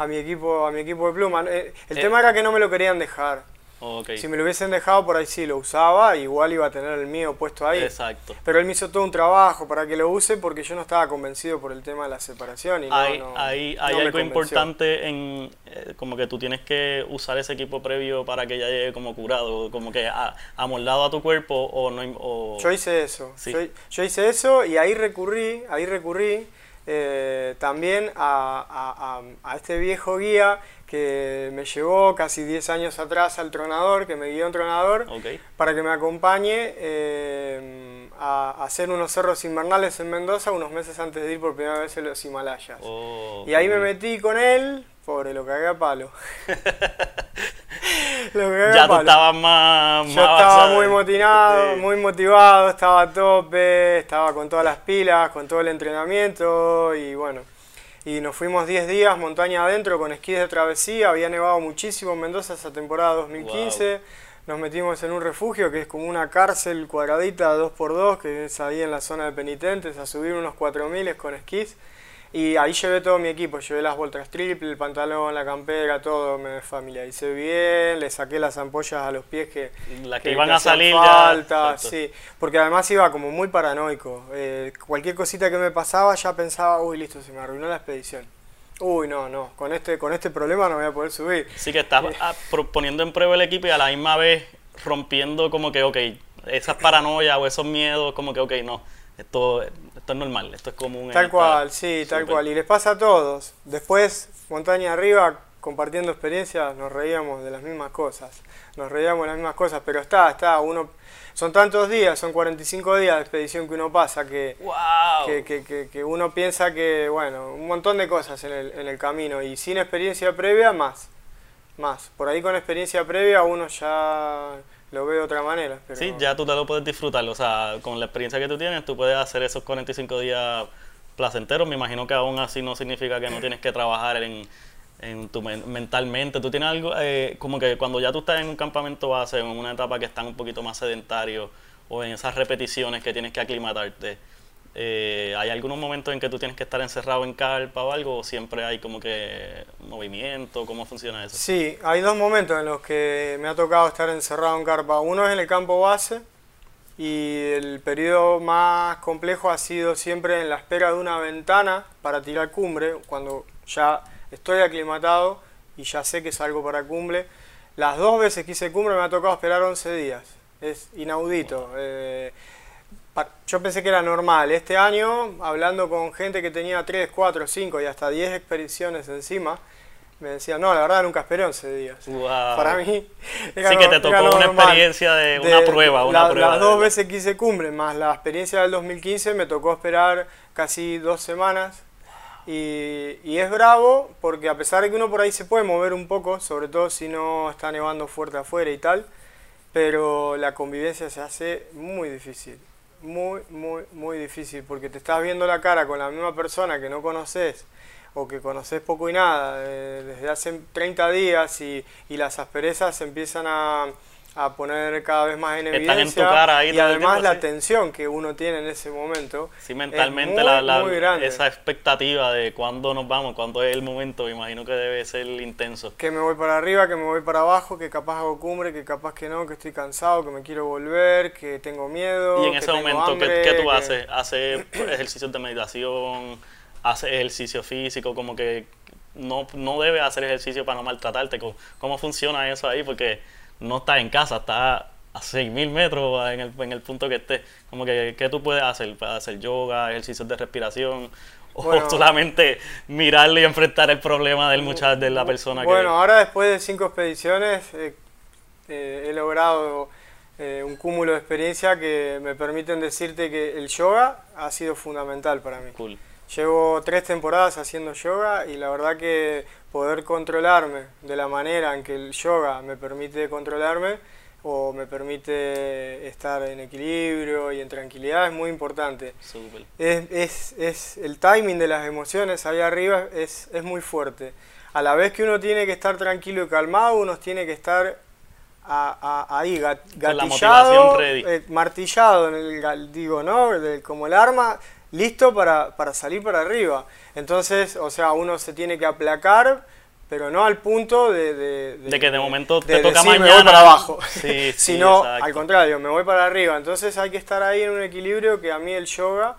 a mi equipo a mi equipo de pluma. Eh, El Eh. tema era que no me lo querían dejar. Ok, Si me lo hubiesen dejado por ahí sí lo usaba, igual iba a tener el mío puesto ahí. exacto. Pero él me hizo todo un trabajo para que lo use porque yo no estaba convencido por el tema de la separación. Y no- hay no- hay, no hay me algo convenció. importante en eh, como que tú tienes que usar ese equipo previo para que ya llegue como curado, como que a- amoldado a tu cuerpo o no... O, Yo hice eso. Sí. Yo, yo hice eso y ahí recurrí, ahí recurrí eh, también a, a- a- a este viejo guía que me llevó casi 10 años atrás al tronador, que me guió en tronador, para que me acompañe eh, a, a hacer unos cerros invernales en Mendoza unos meses antes de ir por primera vez a los Himalayas. Oh, Y ahí me metí con él, pobre, lo cagué a palo. lo cagué a Ya tú palo. estabas más... Yo estaba avanzado. muy motivado, muy motivado, estaba a tope, estaba con todas las pilas, con todo el entrenamiento y bueno. Y nos fuimos 10 días montaña adentro con esquís de travesía, había nevado muchísimo en Mendoza esa temporada 2015. Nos metimos en un refugio que es como una cárcel cuadradita 2x2 que es ahí en la zona de penitentes a subir unos 4000 con esquís. Y ahí llevé todo mi equipo, llevé las voltas triple, el pantalón, la campera, todo, me familiaricé bien, le saqué las ampollas a los pies que, Las que iban a salir ya, falta, exacto. sí, porque además iba como muy paranoico. Eh, cualquier cosita que me pasaba ya pensaba, uy, listo, se me arruinó la expedición. Uy, no, no, con este, con este problema no voy a poder subir. Sí que estás ah, pro- poniendo en prueba el equipo y a la misma vez rompiendo como que, ok, esas paranoias o esos miedos, como que, ok, no, esto, esto es normal, esto es común. Tal cual, sí, tal cual. Y les pasa a todos. Después, montaña arriba, compartiendo experiencias, nos reíamos de las mismas cosas. Nos reíamos de las mismas cosas, pero está, está, uno... Son tantos días, son 45 días de expedición que uno pasa que, ¡Wow! que, que- que- que uno piensa que, bueno, un montón de cosas en el, en el camino y sin experiencia previa más. más. Por ahí con experiencia previa uno ya lo ve de otra manera. Sí, ya tú te lo puedes disfrutar, o sea, con la experiencia que tú tienes, tú puedes hacer esos 45 días placenteros. Me imagino que aún así no significa que no tienes que trabajar en, en tu mentalmente. Tú tienes algo, eh, como que cuando ya tú estás en un campamento base, en una etapa que están un poquito más sedentario, o en esas repeticiones que tienes que aclimatarte, eh, ¿hay algunos momentos en que tú tienes que estar encerrado en carpa o algo? ¿O siempre hay como que movimiento? ¿Cómo funciona eso? Sí, hay dos momentos en los que me ha tocado estar encerrado en carpa. Uno es en el campo base y el periodo más complejo ha sido siempre en la espera de una ventana para tirar cumbre, cuando ya estoy aclimatado y ya sé que salgo para cumbre. Las dos veces que hice cumbre me ha tocado esperar 11 días. Es inaudito. Eh, yo pensé que era normal. Este año, hablando con gente que tenía 3, 4, 5 y hasta 10 expediciones encima, me decían, no, la verdad nunca esperé 11 días. Para mí. sí, que te tocó una experiencia de, una prueba. Una prueba las dos veces que hice cumbre, más la experiencia del 2015, me tocó esperar casi dos semanas. Y, y, es bravo porque a pesar de que uno por ahí se puede mover un poco, sobre todo si no está nevando fuerte afuera y tal, pero la convivencia se hace muy difícil muy, muy, muy difícil porque te estás viendo la cara con la misma persona que no conoces o que conoces poco y nada eh, desde hace 30 días y, y las asperezas empiezan a, a poner cada vez más en evidencia y además la tensión que uno tiene en ese momento sí mentalmente la, la esa expectativa de cuándo nos vamos cuándo es el momento me imagino que debe ser intenso. Que me voy para arriba que me voy para abajo que capaz hago cumbre que capaz que no que estoy cansado que me quiero volver que tengo miedo y en ese momento ¿qué, tú haces haces ejercicios de meditación haces ejercicio físico como que no, no debes hacer ejercicio para no maltratarte. Cómo funciona eso ahí porque no está en casa, está a 6.000 metros en el, en el punto que esté. Como que, ¿qué tú puedes hacer? ¿Puedes hacer yoga, ejercicios de respiración? ¿O solamente mirarle y enfrentar el problema del muchacho, de la persona bueno, que... Bueno, ahora después de cinco expediciones eh, eh, he logrado eh, un cúmulo de experiencia que me permiten decirte que el yoga ha sido fundamental para mí. Cool. Llevo tres temporadas haciendo yoga y la verdad que poder controlarme de la manera en que el yoga me permite controlarme o me permite estar en equilibrio y en tranquilidad es muy importante. Es, es, el timing de las emociones ahí arriba es, es muy fuerte. A la vez que uno tiene que estar tranquilo y calmado, uno tiene que estar ahí gatillado, eh, martillado en el digo, ¿no? como el arma listo para, para salir para arriba. Entonces, o sea, uno se tiene que aplacar, pero no al punto de... De, que de momento te toca mañana. Me voy para abajo, sino al contrario, me voy para arriba. Entonces hay que estar ahí en un equilibrio que a mí el yoga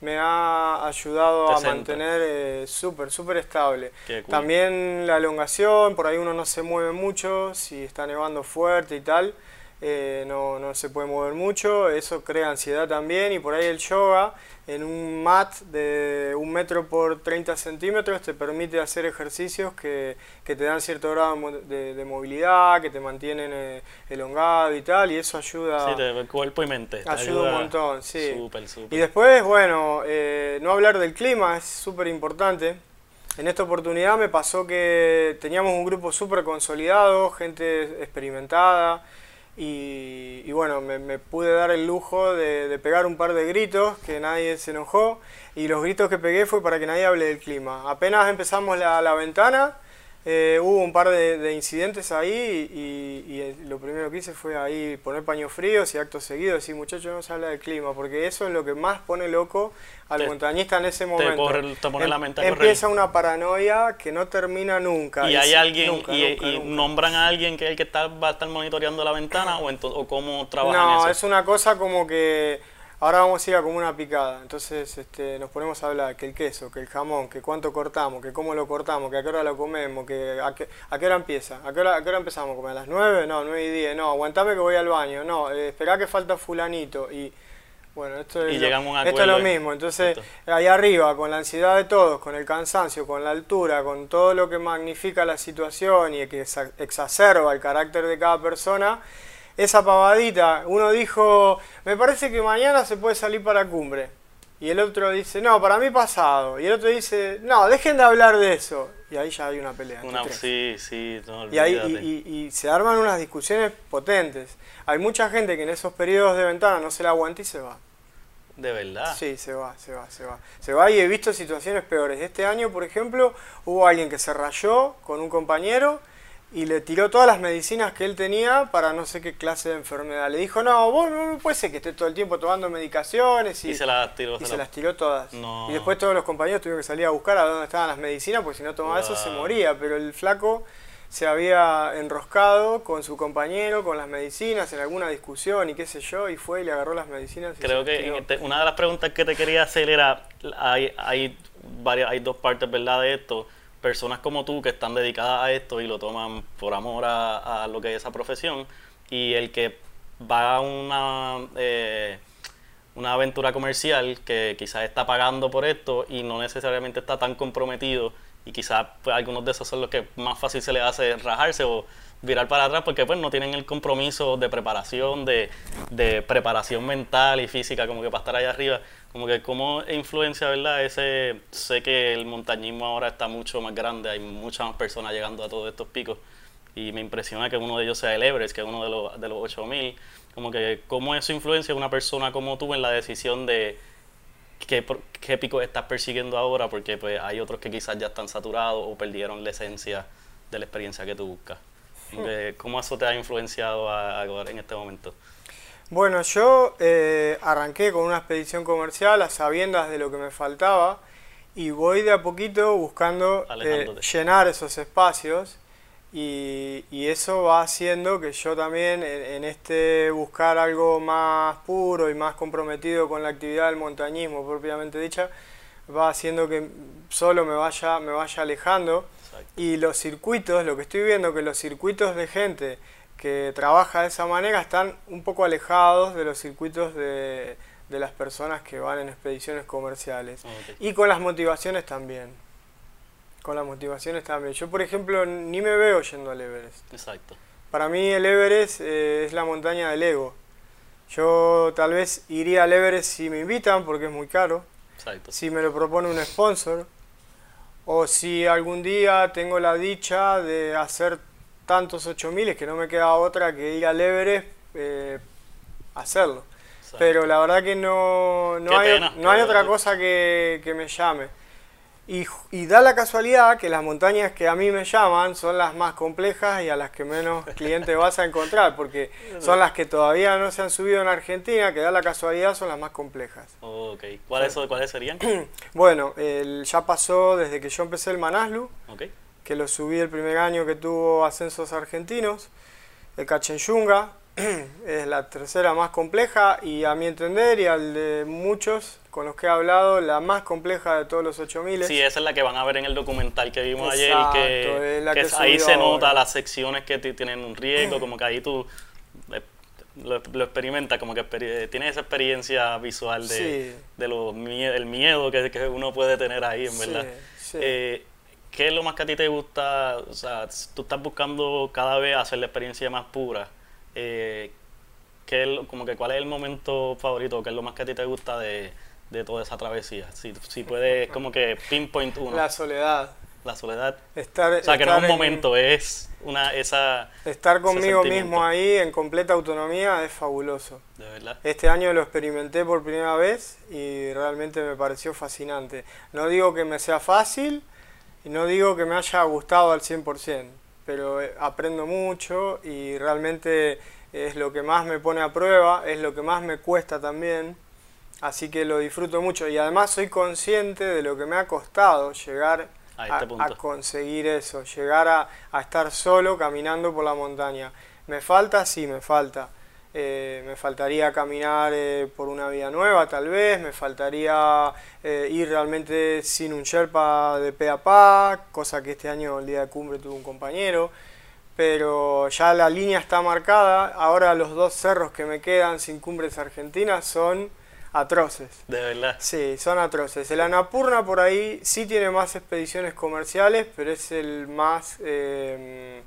me ha ayudado a mantener eh, súper, súper estable. También la elongación, por ahí uno no se mueve mucho, si está nevando fuerte y tal, eh, no, no se puede mover mucho, eso crea ansiedad también y por ahí el yoga en un mat de un metro por 30 centímetros te permite hacer ejercicios que, que te dan cierto grado de, movilidad, que te mantienen eh, elongado y tal, y eso ayuda... Sí, te, cuerpo y mente. Ayuda, un montón, sí. Y después, bueno, eh, no hablar del clima es súper importante. En esta oportunidad me pasó que teníamos un grupo súper consolidado, gente experimentada, y, bueno, me, pude dar el lujo de, pegar un par de gritos, que nadie se enojó, y los gritos que pegué fue para que nadie hable del clima. Apenas empezamos la, ventana, eh, hubo un par de, incidentes ahí y, lo primero que hice fue ahí poner paños fríos y acto seguido decir muchachos no se habla del clima porque eso es lo que más pone loco al montañista en ese momento. Em, empieza una paranoia que no termina nunca. Y hay alguien y, nombran a alguien que es el que está, va a estar monitoreando la ventana o, o cómo trabajan No, es una cosa como que Ahora vamos a ir a como una picada, entonces este, nos ponemos a hablar que el queso, que el jamón, que cuánto cortamos, que cómo lo cortamos, que a qué hora lo comemos, que a qué, a qué hora empieza, a qué hora, a qué hora empezamos a comer, a las 9, no, 9 y 10, no, aguantame que voy al baño, no, eh, esperá que falta fulanito y bueno, esto es, lo, esto es lo mismo, entonces ahí arriba, con la ansiedad de todos, con el cansancio, con la altura, con todo lo que magnifica la situación y que exacerba el carácter de cada persona, esa pavadita. Uno dijo, me parece que mañana se puede salir para cumbre. Y el otro dice, no, para mí pasado. Y el otro dice, no, dejen de hablar de eso. y ahí ya hay una pelea. Una, sí, sí, no, y, ahí, y, y, se arman unas discusiones potentes. Hay mucha gente que en esos periodos de ventana no se la aguanta y se va. ¿De verdad? Sí, se va, se va, se va. Se va y he visto situaciones peores. Este año, por ejemplo, hubo alguien que se rayó con un compañero y le tiró todas las medicinas que él tenía para no sé qué clase de enfermedad. Le dijo, no, vos no puede ser que esté todo el tiempo tomando medicaciones. Y, se las tiró. Y se, las tiró todas. Y después todos los compañeros tuvieron que salir a buscar a dónde estaban las medicinas, porque si no tomaba eso se moría. Pero el flaco se había enroscado con su compañero, con las medicinas, en alguna discusión y qué sé yo, y fue y le agarró las medicinas. Creo que este, una de las preguntas que te quería hacer era, hay, hay, varias, hay dos partes ¿verdad? de esto personas como tú que están dedicadas a esto y lo toman por amor a, lo que es esa profesión y el que va a una, eh, una aventura comercial que quizás está pagando por esto y no necesariamente está tan comprometido y quizás pues, algunos de esos son los que más fácil se les hace rajarse o virar para atrás porque pues no tienen el compromiso de preparación, de, de preparación mental y física como que para estar allá arriba como que cómo influencia, ¿verdad? Ese, sé que el montañismo ahora está mucho más grande, hay muchas más personas llegando a todos estos picos y me impresiona que uno de ellos sea el Everest, que es uno de los, de los 8000, como que cómo eso influencia a una persona como tú en la decisión de qué, qué pico estás persiguiendo ahora, porque pues hay otros que quizás ya están saturados o perdieron la esencia de la experiencia que tú buscas. ¿Cómo eso te ha influenciado ahora en este momento? Bueno, yo eh, arranqué con una expedición comercial a sabiendas de lo que me faltaba y voy de a poquito buscando eh, llenar esos espacios y, eso va haciendo que yo también en, este buscar algo más puro y más comprometido con la actividad del montañismo propiamente dicha, va haciendo que solo me vaya, me vaya alejando. Y los circuitos, lo que estoy viendo que los circuitos de gente que trabaja de esa manera están un poco alejados de los circuitos de, las personas que van en expediciones comerciales. Y con las motivaciones también. Con las motivaciones también. Yo, por ejemplo, ni me veo yendo al Everest. Exacto. Para mí el Everest eh, es la montaña del ego. Yo tal vez iría al Everest si me invitan porque es muy caro. Exacto. Si me lo propone un sponsor. O si algún día tengo la dicha de hacer tantos 8000 que no me queda otra que ir al Everest eh, hacerlo. Pero la verdad que no, no, hay, no hay otra cosa que, que me llame. Y, y, da la casualidad que las montañas que a mí me llaman son las más complejas y a las que menos clientes vas a encontrar, porque son las que todavía no se han subido en Argentina, que da la casualidad son las más complejas. ok, ¿cuáles, ¿cuáles serían? bueno, el, ya pasó desde que yo empecé el Manaslu. Okay que lo subí el primer año que tuvo ascensos argentinos. El Cachenyunga es la tercera más compleja y a mi entender y al de muchos con los que he hablado, la más compleja de todos los 8000. Sí, esa es la que van a ver en el documental que vimos ayer, que, que, ahí se nota las secciones que tienen un riesgo, como que ahí tú eh, lo, experimentas, como que tienes esa experiencia visual de, de lo, el miedo que, que, uno puede tener ahí, en verdad. Sí, eh, ¿qué es lo más que a ti te gusta? O sea, tú estás buscando cada vez hacer la experiencia más pura. Eh, ¿qué es, como que ¿Cuál es el momento favorito? ¿Qué es lo más que a ti te gusta de, toda esa travesía? Si, si puedes como que pinpoint uno. La soledad. La soledad. Estar, o sea, que no es un momento, es una esa Estar conmigo mismo ahí en completa autonomía es fabuloso. De verdad. Este año lo experimenté por primera vez y realmente me pareció fascinante. No digo que me sea fácil, y no digo que me haya gustado al 100%, pero eh, aprendo mucho y realmente es lo que más me pone a prueba, es lo que más me cuesta también, así que lo disfruto mucho y además soy consciente de lo que me ha costado llegar a, este conseguir eso, llegar a, a estar solo caminando por la montaña. ¿Me falta? Sí, me falta eh, me faltaría caminar eh, por una vía nueva tal vez, me faltaría eh, ir realmente sin un Sherpa de pe a pa, cosa que este año el día de cumbre tuve un compañero, pero ya la línea está marcada, ahora los dos cerros que me quedan sin cumbres argentinas son atroces. De verdad. Sí, son atroces. El Anapurna por ahí sí tiene más expediciones comerciales, pero es el más... Eh,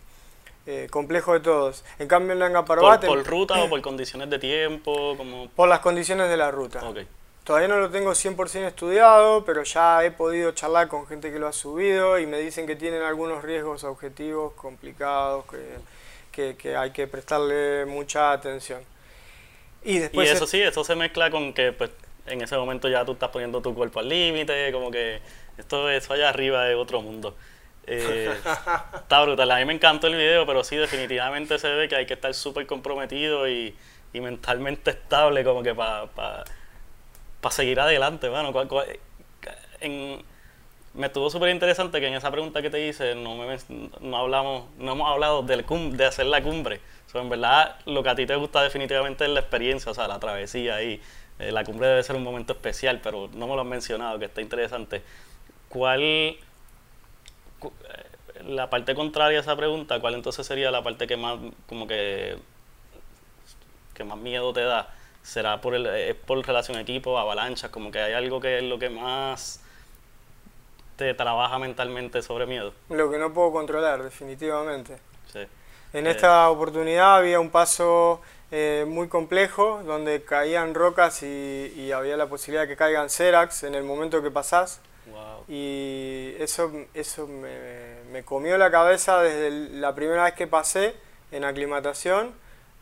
complejo de todos. En cambio en Nanga ¿Por, ¿Por, ruta o por condiciones de tiempo? Como... Por las condiciones de la ruta. Todavía no lo tengo 100% estudiado, pero ya he podido charlar con gente que lo ha subido y me dicen que tienen algunos riesgos objetivos complicados que, que, hay que prestarle mucha atención. Y, después y eso sí, eso se mezcla con que pues, en ese momento ya tú estás poniendo tu cuerpo al límite, como que esto eso allá arriba es otro mundo. Eh, está brutal, a mí me encantó el video, pero sí, definitivamente se ve que hay que estar súper comprometido y, y mentalmente estable como que para para seguir adelante. Bueno, me estuvo súper interesante que en esa pregunta que te hice no, no, hablamos, no hemos hablado del de hacer la cumbre. en verdad, lo que a ti te gusta definitivamente es la experiencia, o sea, la travesía y eh, la cumbre debe ser un momento especial, pero no me lo has mencionado, que está interesante. ¿Cuál, la parte contraria a esa pregunta, cuál entonces sería la parte que más, como que, que más miedo te da? será por, el, es por relación equipo, avalanchas, como que hay algo que es lo que más te trabaja mentalmente sobre miedo. Lo que no puedo controlar, definitivamente. Sí. En eh, esta oportunidad había un paso eh, muy complejo donde caían rocas y, había la posibilidad de que caigan Cerax en el momento que pasás. Wow. Y eso, eso me, me comió la cabeza desde la primera vez que pasé en aclimatación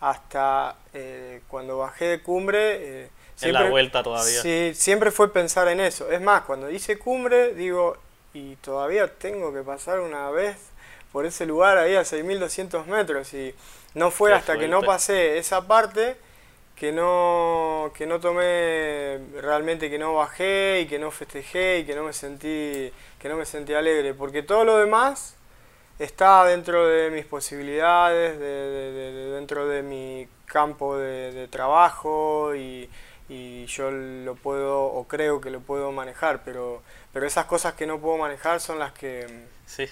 hasta eh, cuando bajé de cumbre. Eh, en la vuelta todavía. Sí, siempre fue pensar en eso. Es más, cuando hice cumbre, digo, y todavía tengo que pasar una vez por ese lugar ahí a 6.200 metros. Y no fue hasta que no pasé esa parte que no, que no tomé realmente, que no bajé y que no festejé y que no me sentí, que no me sentí alegre. Porque todo lo demás está dentro de mis posibilidades, de, dentro de mi campo de, trabajo y, yo lo puedo o creo que lo puedo manejar, pero, pero esas cosas que no puedo manejar son las que... Sí,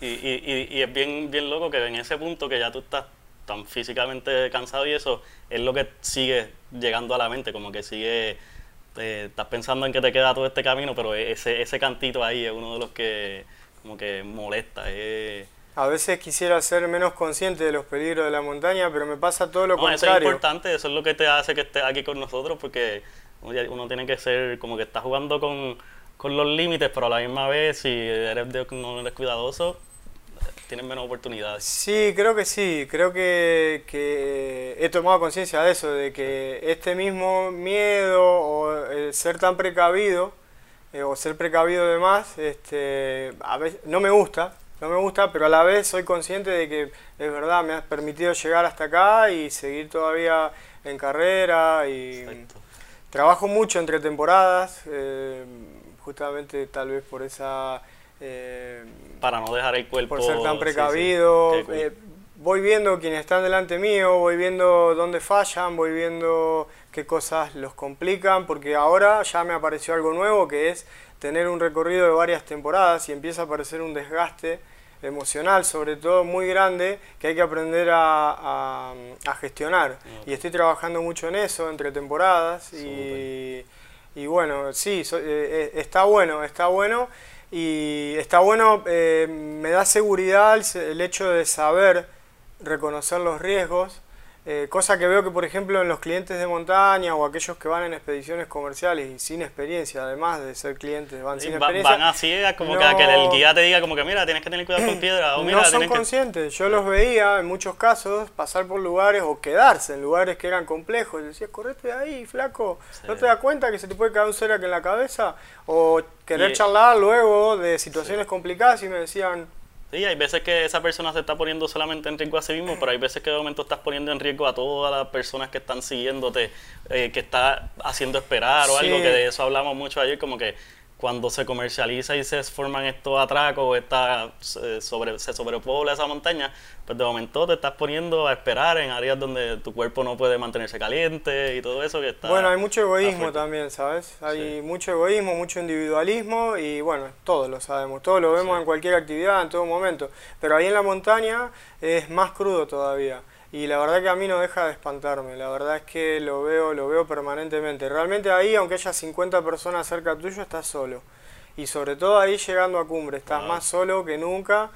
y, y, y, es bien, bien loco que en ese punto que ya tú estás tan físicamente cansado y eso es lo que sigue llegando a la mente, como que sigue, eh, estás pensando en que te queda todo este camino, pero ese, ese cantito ahí es uno de los que como que molesta. Eh. A veces quisiera ser menos consciente de los peligros de la montaña, pero me pasa todo lo contrario. Eso es importante, eso es lo que te hace que estés aquí con nosotros, porque uno tiene que ser como que está jugando con, los límites, pero a la misma vez, si eres de, no eres cuidadoso, tienes menos oportunidades. Sí, creo que sí, creo que, que he tomado conciencia de eso, de que este mismo miedo o el ser tan precavido, eh, o ser precavido de más, este, a veces, no me gusta, no me gusta, pero a la vez soy consciente de que es verdad, me has permitido llegar hasta acá y seguir todavía en carrera y trabajo mucho entre temporadas, eh, justamente tal vez por esa... Eh, Para no dejar el cuerpo... Por ser tan precavido. voy viendo quienes están delante mío, voy viendo dónde fallan, voy viendo qué cosas los complican, porque ahora ya me apareció algo nuevo que es tener un recorrido de varias temporadas y empieza a aparecer un desgaste emocional, sobre todo muy grande, que hay que aprender a, gestionar. Y estoy trabajando mucho en eso, entre temporadas, y, bueno, sí, eh, eh, está bueno, está bueno, y está bueno, eh, me da seguridad el hecho de saber reconocer los riesgos, eh, cosa que veo que, por ejemplo, en los clientes de montaña o aquellos que van en expediciones comerciales y sin experiencia, además de ser clientes, van sin experiencia. Van así, como que, el guía te diga, como que mira, tienes que tener cuidado con piedra. O, mira, no son conscientes. Yo los veía en muchos casos pasar por lugares o quedarse en lugares que eran complejos. Y decías, correte de ahí, flaco. ¿No te das cuenta que se te puede caer un cerac en la cabeza? O querer charlar luego de situaciones complicadas y me decían, Sí, hay veces que esa persona se está poniendo solamente en riesgo a sí mismo, pero hay veces que de momento estás poniendo en riesgo a todas las personas que están siguiéndote, eh, que está haciendo esperar o algo, que de eso hablamos mucho ayer, como que cuando se comercializa y se forman estos atracos, esta, sobre, se sobrepobla esa montaña, pues de momento te estás poniendo a esperar en áreas donde tu cuerpo no puede mantenerse caliente y todo eso que está... Bueno, hay mucho egoísmo también, ¿sabes? Hay mucho egoísmo, mucho individualismo y bueno, todos lo sabemos, todos lo vemos en cualquier actividad, en todo momento, pero ahí en la montaña es más crudo todavía y la verdad que a mí no deja de espantarme, la verdad es que lo veo, lo veo permanentemente. Realmente ahí, aunque haya 50 personas cerca tuyo, estás solo. Y sobre todo ahí llegando a cumbre, estás más solo que nunca.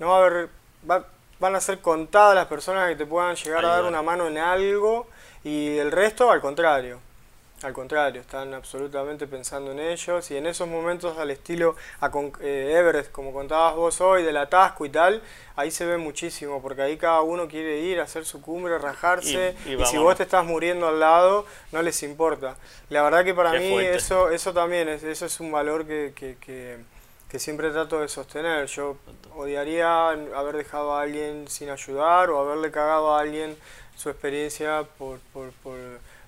No va a haber, van a ser contadas las personas que te puedan llegar a dar una mano en algo y el resto al contrario. Al contrario, están absolutamente pensando en ellos y en esos momentos al estilo a eh, Everest, como contabas vos hoy, del atasco y tal, ahí se ve muchísimo, porque ahí cada uno quiere ir a hacer su cumbre, rajarse, y, si vos te estás muriendo al lado, no les importa. La verdad que para mí eso eso también es, eso es un valor que, que, que, que siempre trato de sostener. Yo odiaría haber dejado a alguien sin ayudar o haberle cagado a alguien su experiencia por, por, por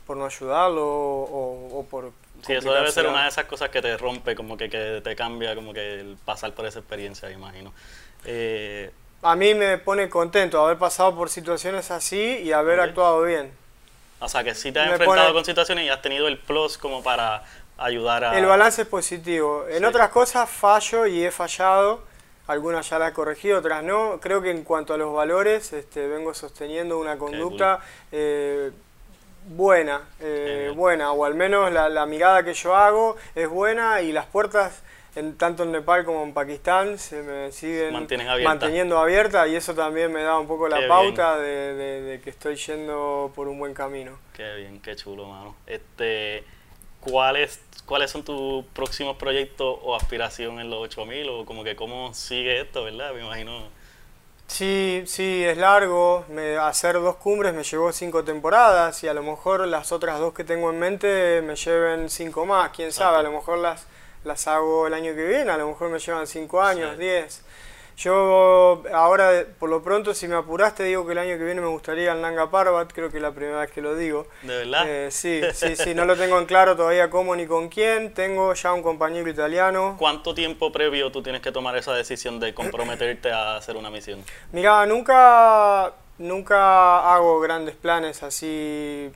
por no ayudarlo o, por... Sí, eso debe ser una de esas cosas que te rompe, como que, que te cambia, como que el pasar por esa experiencia, imagino. Eh, a mí me pone contento haber pasado por situaciones así y haber actuado bien. O sea, que sí te has enfrentado con situaciones y has tenido el plus como para ayudar a... El balance es positivo. En otras cosas fallo y he fallado. Algunas ya las he corregido, otras no. Creo que en cuanto a los valores, este, vengo sosteniendo una conducta eh, buena, eh, buena, o al menos la, mirada que yo hago es buena y las puertas, en, tanto en Nepal como en Pakistán, se me siguen manteniendo abiertas y eso también me da un poco la pauta de, que estoy yendo por un buen camino. Qué bien, qué chulo, mano. Este, ¿cuáles, ¿Cuáles son tus próximos proyectos o aspiración en los 8000 o como que cómo sigue esto, verdad? Me imagino Sí, sí, es largo. Me, hacer dos cumbres me llevó cinco temporadas y a lo mejor las otras dos que tengo en mente me lleven cinco más. Quién sabe, a lo mejor las, las hago el año que viene, a lo mejor me llevan cinco años, diez. Yo ahora, por lo pronto, si me apuraste, digo que el año que viene me gustaría el Nanga Parbat, creo que es la primera vez que lo digo. ¿De verdad? Eh, sí, sí, sí, no lo tengo en claro todavía cómo ni con quién. Tengo ya un compañero italiano. ¿Cuánto tiempo previo tú tienes que tomar esa decisión de comprometerte a hacer una misión? Mira, nunca, nunca hago grandes planes así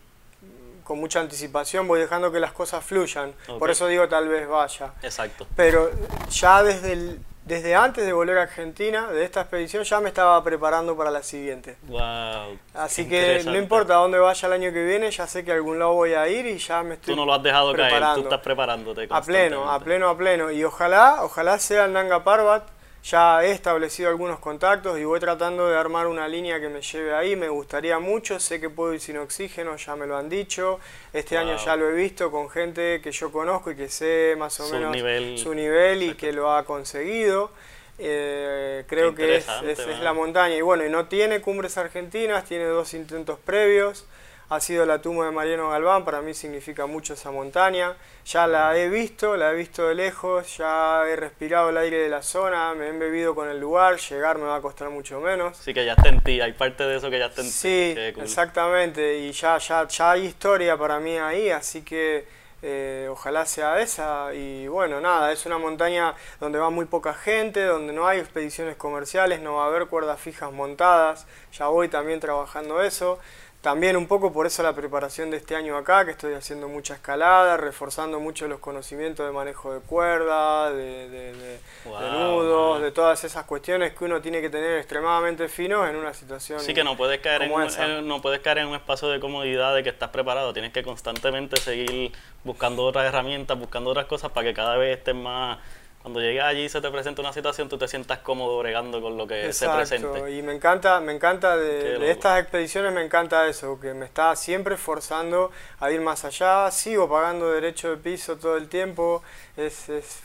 con mucha anticipación, voy dejando que las cosas fluyan. Por eso digo tal vez vaya. Exacto. Pero ya desde el desde antes de volver a Argentina, de esta expedición, ya me estaba preparando para la siguiente. Wow. Así que no importa dónde vaya el año que viene, ya sé que a algún lado voy a ir y ya me estoy Tú no lo has dejado caer, tú estás preparándote. A pleno, a pleno, a pleno. Y ojalá, ojalá sea el Nanga Parbat ya he establecido algunos contactos y voy tratando de armar una línea que me lleve ahí. Me gustaría mucho, sé que puedo ir sin oxígeno, ya me lo han dicho. Este año ya lo he visto con gente que yo conozco y que sé más o menos su nivel y que lo ha conseguido. Eh, creo que es, es la montaña. Y bueno, y no tiene cumbres argentinas, tiene dos intentos previos ha sido la tumba de Mariano Galván, para mí significa mucho esa montaña. Ya la he visto, la he visto de lejos, ya he respirado el aire de la zona, me he embebido con el lugar, llegar me va a costar mucho menos. Sí, que ya está en ti, hay parte de eso que ya está en ti. Sí, exactamente, y ya, ya, ya hay historia para mí ahí, así que eh, ojalá sea esa. Y bueno, nada, es una montaña donde va muy poca gente, donde no hay expediciones comerciales, no va a haber cuerdas fijas montadas, ya voy también trabajando eso. También un poco por eso la preparación de este año acá, que estoy haciendo mucha escalada, reforzando mucho los conocimientos de manejo de cuerda, de, nudos, de todas esas cuestiones que uno tiene que tener extremadamente finos en una situación Sí, que no puedes, caer en un, no puedes caer en un espacio de comodidad de que estás preparado, tienes que constantemente seguir buscando otras herramientas, buscando otras cosas para que cada vez estés más cuando llegues allí y se te presenta una situación, tú te sientas cómodo bregando con lo que se presente. Y me encanta, me encanta de, estas expediciones, me encanta eso, que me está siempre forzando a ir más allá. Sigo pagando derecho de piso todo el tiempo, es, es,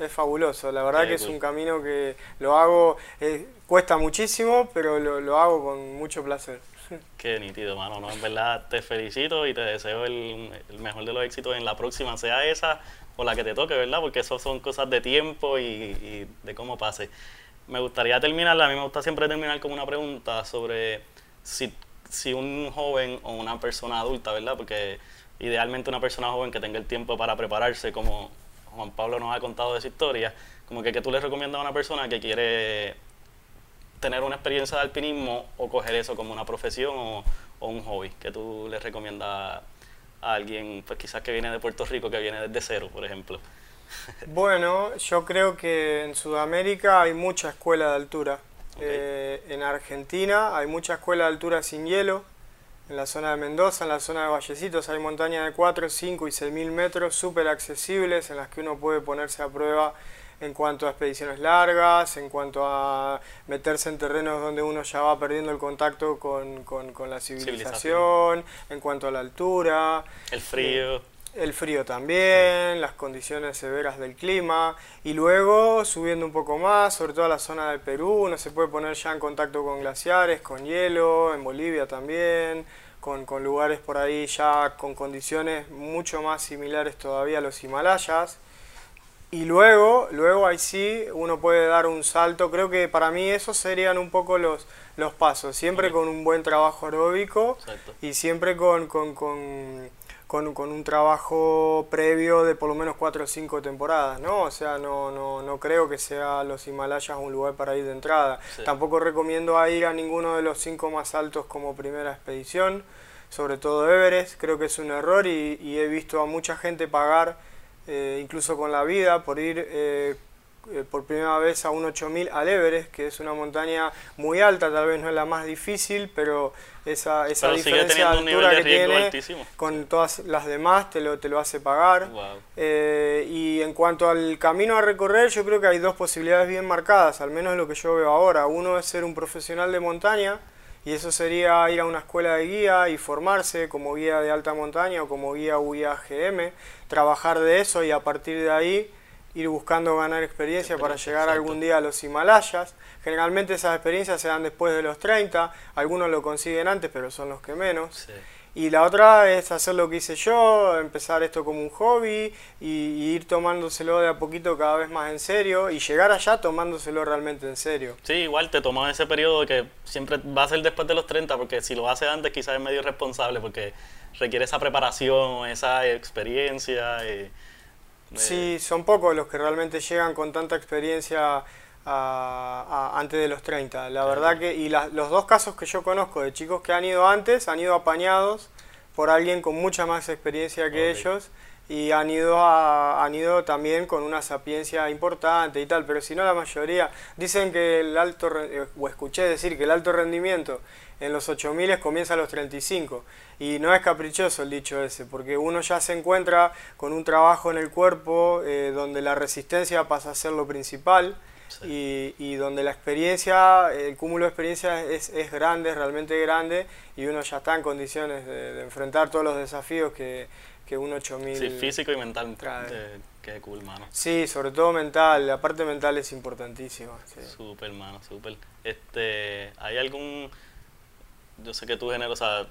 es fabuloso. La verdad que es un camino que lo hago, eh, cuesta muchísimo, pero lo, lo hago con mucho placer. Qué nítido, mano. ¿no? En verdad te felicito y te deseo el, mejor de los éxitos en la próxima, sea esa o la que te toque, ¿verdad? Porque eso son cosas de tiempo y, de cómo pase. Me gustaría terminar, a mí me gusta siempre terminar con una pregunta sobre si, si un joven o una persona adulta, ¿verdad? Porque idealmente una persona joven que tenga el tiempo para prepararse, como Juan Pablo nos ha contado de su historia, como que, que tú le recomiendas a una persona que quiere tener una experiencia de alpinismo o coger eso como una profesión o, o un hobby, que tú le recomiendas a alguien, pues quizás que viene de Puerto Rico, que viene desde cero, por ejemplo? Bueno, yo creo que en Sudamérica hay mucha escuela de altura. Eh, en Argentina hay mucha escuela de altura sin hielo. En la zona de Mendoza, en la zona de Vallecitos, hay montañas de 4, 5 y 6 mil metros súper accesibles en las que uno puede ponerse a prueba en cuanto a expediciones largas, en cuanto a meterse en terrenos donde uno ya va perdiendo el contacto con, con, la civilización, en cuanto a la altura. El frío. El frío también, las condiciones severas del clima y luego subiendo un poco más, sobre todo a la zona del Perú, uno se puede poner ya en contacto con glaciares, con hielo, en Bolivia también, con, con lugares por ahí ya con condiciones mucho más similares todavía a los Himalayas. Y luego, luego ahí sí uno puede dar un salto, creo que para mí esos serían un poco los, los pasos, siempre con un buen trabajo aeróbico Exacto. y siempre con, con, con, con, con un trabajo previo de por lo menos cuatro o cinco temporadas, ¿no? O sea, no, no, no creo que sea los Himalayas un lugar para ir de entrada. Sí. Tampoco recomiendo a ir a ninguno de los cinco más altos como primera expedición, sobre todo Everest, creo que es un error y, y he visto a mucha gente pagar, eh, incluso con la vida, por ir... eh, eh, por primera vez a un 8000 al Everest, que es una montaña muy alta, tal vez no es la más difícil, pero esa, esa Pero diferencia de altura de que tiene altísimo. con todas las demás te lo, te lo hace pagar. Wow. Eh, y en cuanto al camino a recorrer, yo creo que hay dos posibilidades bien marcadas, al menos lo que yo veo ahora. Uno es ser un profesional de montaña, y eso sería ir a una escuela de guía y formarse como guía de alta montaña o como guía UIA GM, trabajar de eso y a partir de ahí ir buscando ganar experiencia para llegar exacto. algún día a los Himalayas. Generalmente esas experiencias se dan después de los 30, algunos lo consiguen antes, pero son los que menos. Sí. Y la otra es hacer lo que hice yo, empezar esto como un hobby y, y ir tomándoselo de a poquito cada vez más en serio y llegar allá tomándoselo realmente en serio. Sí, igual te tomas ese periodo que siempre va a ser después de los 30, porque si lo hace antes quizás es medio irresponsable, porque requiere esa preparación, esa experiencia. Y, eh, Sí, son pocos los que realmente llegan con tanta experiencia a- a- antes de los 30. La verdad que, y la- los dos casos que yo conozco de chicos que han ido antes, han ido apañados por alguien con mucha más experiencia que Ok. ellos y han ido, a- han ido también con una sapiencia importante y tal, pero si no la mayoría dicen que el alto, eh, o escuché decir que el alto rendimiento en los 8000 comienza a los 35 y no es caprichoso el dicho ese, porque uno ya se encuentra con un trabajo en el cuerpo eh, donde la resistencia pasa a ser lo principal y, y donde la experiencia, el cúmulo de experiencia es, es grande, realmente grande y uno ya está en condiciones de, de enfrentar todos los desafíos que, que un 8000 sí, físico y mental. eh, qué cool, mano. Sí, sobre todo mental, la parte mental es importantísima. sí. Súper, mano, súper. Este, ¿hay algún, yo sé que tú generas, o sea,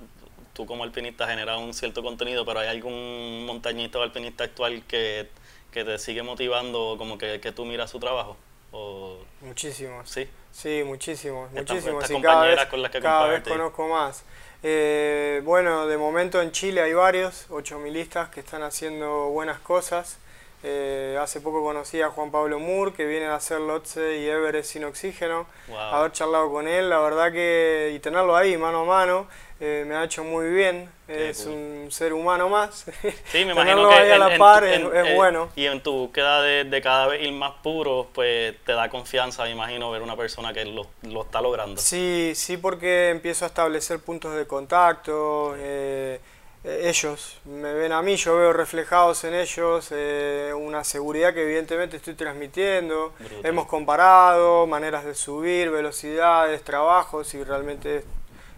tú como alpinista generas un cierto contenido, pero ¿hay algún montañista o alpinista actual que, que te sigue motivando, como que, que tú miras su trabajo? O, Muchísimos. sí, Sí, muchísimos, Estas- muchísimos. y cada vez, con las que cada vez compartes. conozco más. Eh, bueno, de momento en Chile hay varios, ocho milistas que están haciendo buenas cosas. Eh, hace poco conocí a Juan Pablo Moore, que viene a hacer Lotse y Everest sin oxígeno. Wow. Haber charlado con él, la verdad que, y tenerlo ahí mano a mano, eh, me ha hecho muy bien. Es cool. un ser humano más. Sí, me imagino que ahí a la par es, en- es eh, bueno. Y en tu búsqueda de, de cada vez ir más puro, pues te da confianza, me imagino, ver una persona que lo, lo está logrando. Sí, sí, porque empiezo a establecer puntos de contacto. eh, eh, ellos me ven a mí, yo veo reflejados en ellos eh, una seguridad que evidentemente estoy transmitiendo. Brutal. Hemos comparado maneras de subir, velocidades, trabajos y realmente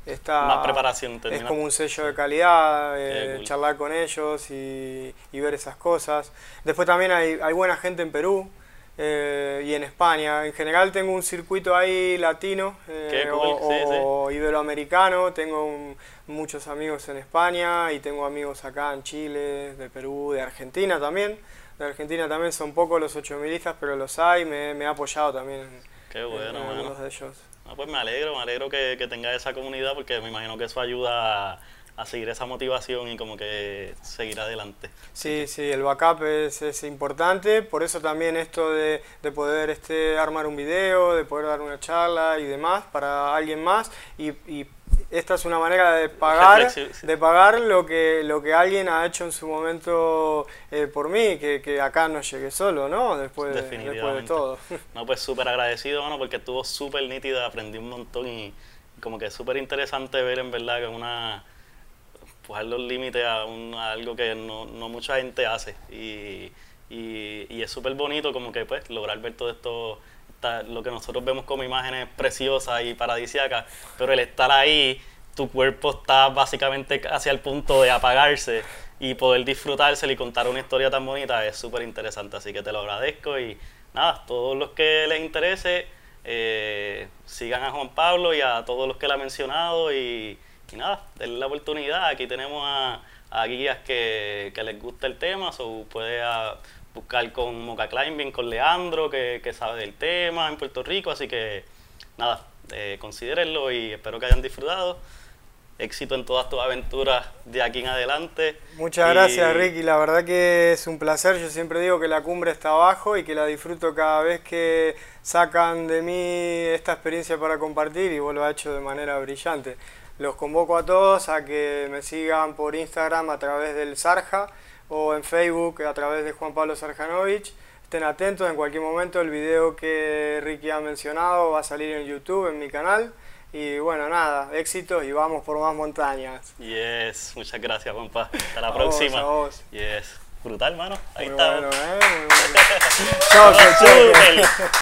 está Más preparación, es termina- como un sello de calidad, eh, cool. charlar con ellos y, y ver esas cosas. Después también hay, hay buena gente en Perú eh, y en España. En general tengo un circuito ahí latino eh, cool, o, sí, sí. o iberoamericano. Tengo un- muchos amigos en España y tengo amigos acá en Chile, de Perú, de Argentina también. De Argentina también son pocos los ocho milistas, pero los hay. Me, me ha apoyado también en, Qué en bueno, algunos de ellos. Ah, pues me alegro, me alegro que, que tenga esa comunidad porque me imagino que eso ayuda a, a seguir esa motivación y como que seguir adelante. Sí, sí, el backup es, es importante, por eso también esto de, de poder este, armar un video, de poder dar una charla y demás para alguien más y, y esta es una manera de pagar, de pagar lo que, lo que alguien ha hecho en su momento eh, por mí, que, que acá no llegué solo, ¿no? Después, de- después de todo. No, pues súper agradecido, mano, porque estuvo súper nítida, aprendí un montón y como que es súper interesante ver en verdad que una pujar los límites a, un- a algo que no, no mucha gente hace y, y, y es súper bonito como que pues lograr ver todo esto lo que nosotros vemos como imágenes preciosas y paradisíacas pero el estar ahí tu cuerpo está básicamente hacia el punto de apagarse y poder disfrutárselo y contar una historia tan bonita es súper interesante. Así que te lo agradezco y nada, todos los que les interese, eh, sigan a Juan Pablo y a todos los que le ha mencionado y, nada, denle la oportunidad. Aquí tenemos a, guías que, les gusta el tema, o puede buscar con Moca Climbing, con Leandro, que, que sabe del tema en Puerto Rico. Así que nada, eh, considérenlo y espero que hayan disfrutado. Éxito en todas tus aventuras de aquí en adelante. Muchas gracias Ricky, la verdad que es un placer. Yo siempre digo que la cumbre está abajo y que la disfruto cada vez que sacan de mí esta experiencia para compartir y vos lo has hecho de manera brillante. Los convoco a todos a que me sigan por Instagram a través del Sarja o en Facebook a través de Juan Pablo Sarjanovich estén atentos, en cualquier momento el video que Ricky ha mencionado va a salir en YouTube, en mi canal. Y bueno, nada, éxitos y vamos por más montañas. Yes, muchas gracias, compa. Hasta la próxima. Vos, Yes. Brutal, mano. Ahí está. Bueno, ¿eh? Muy bueno. chao, chao.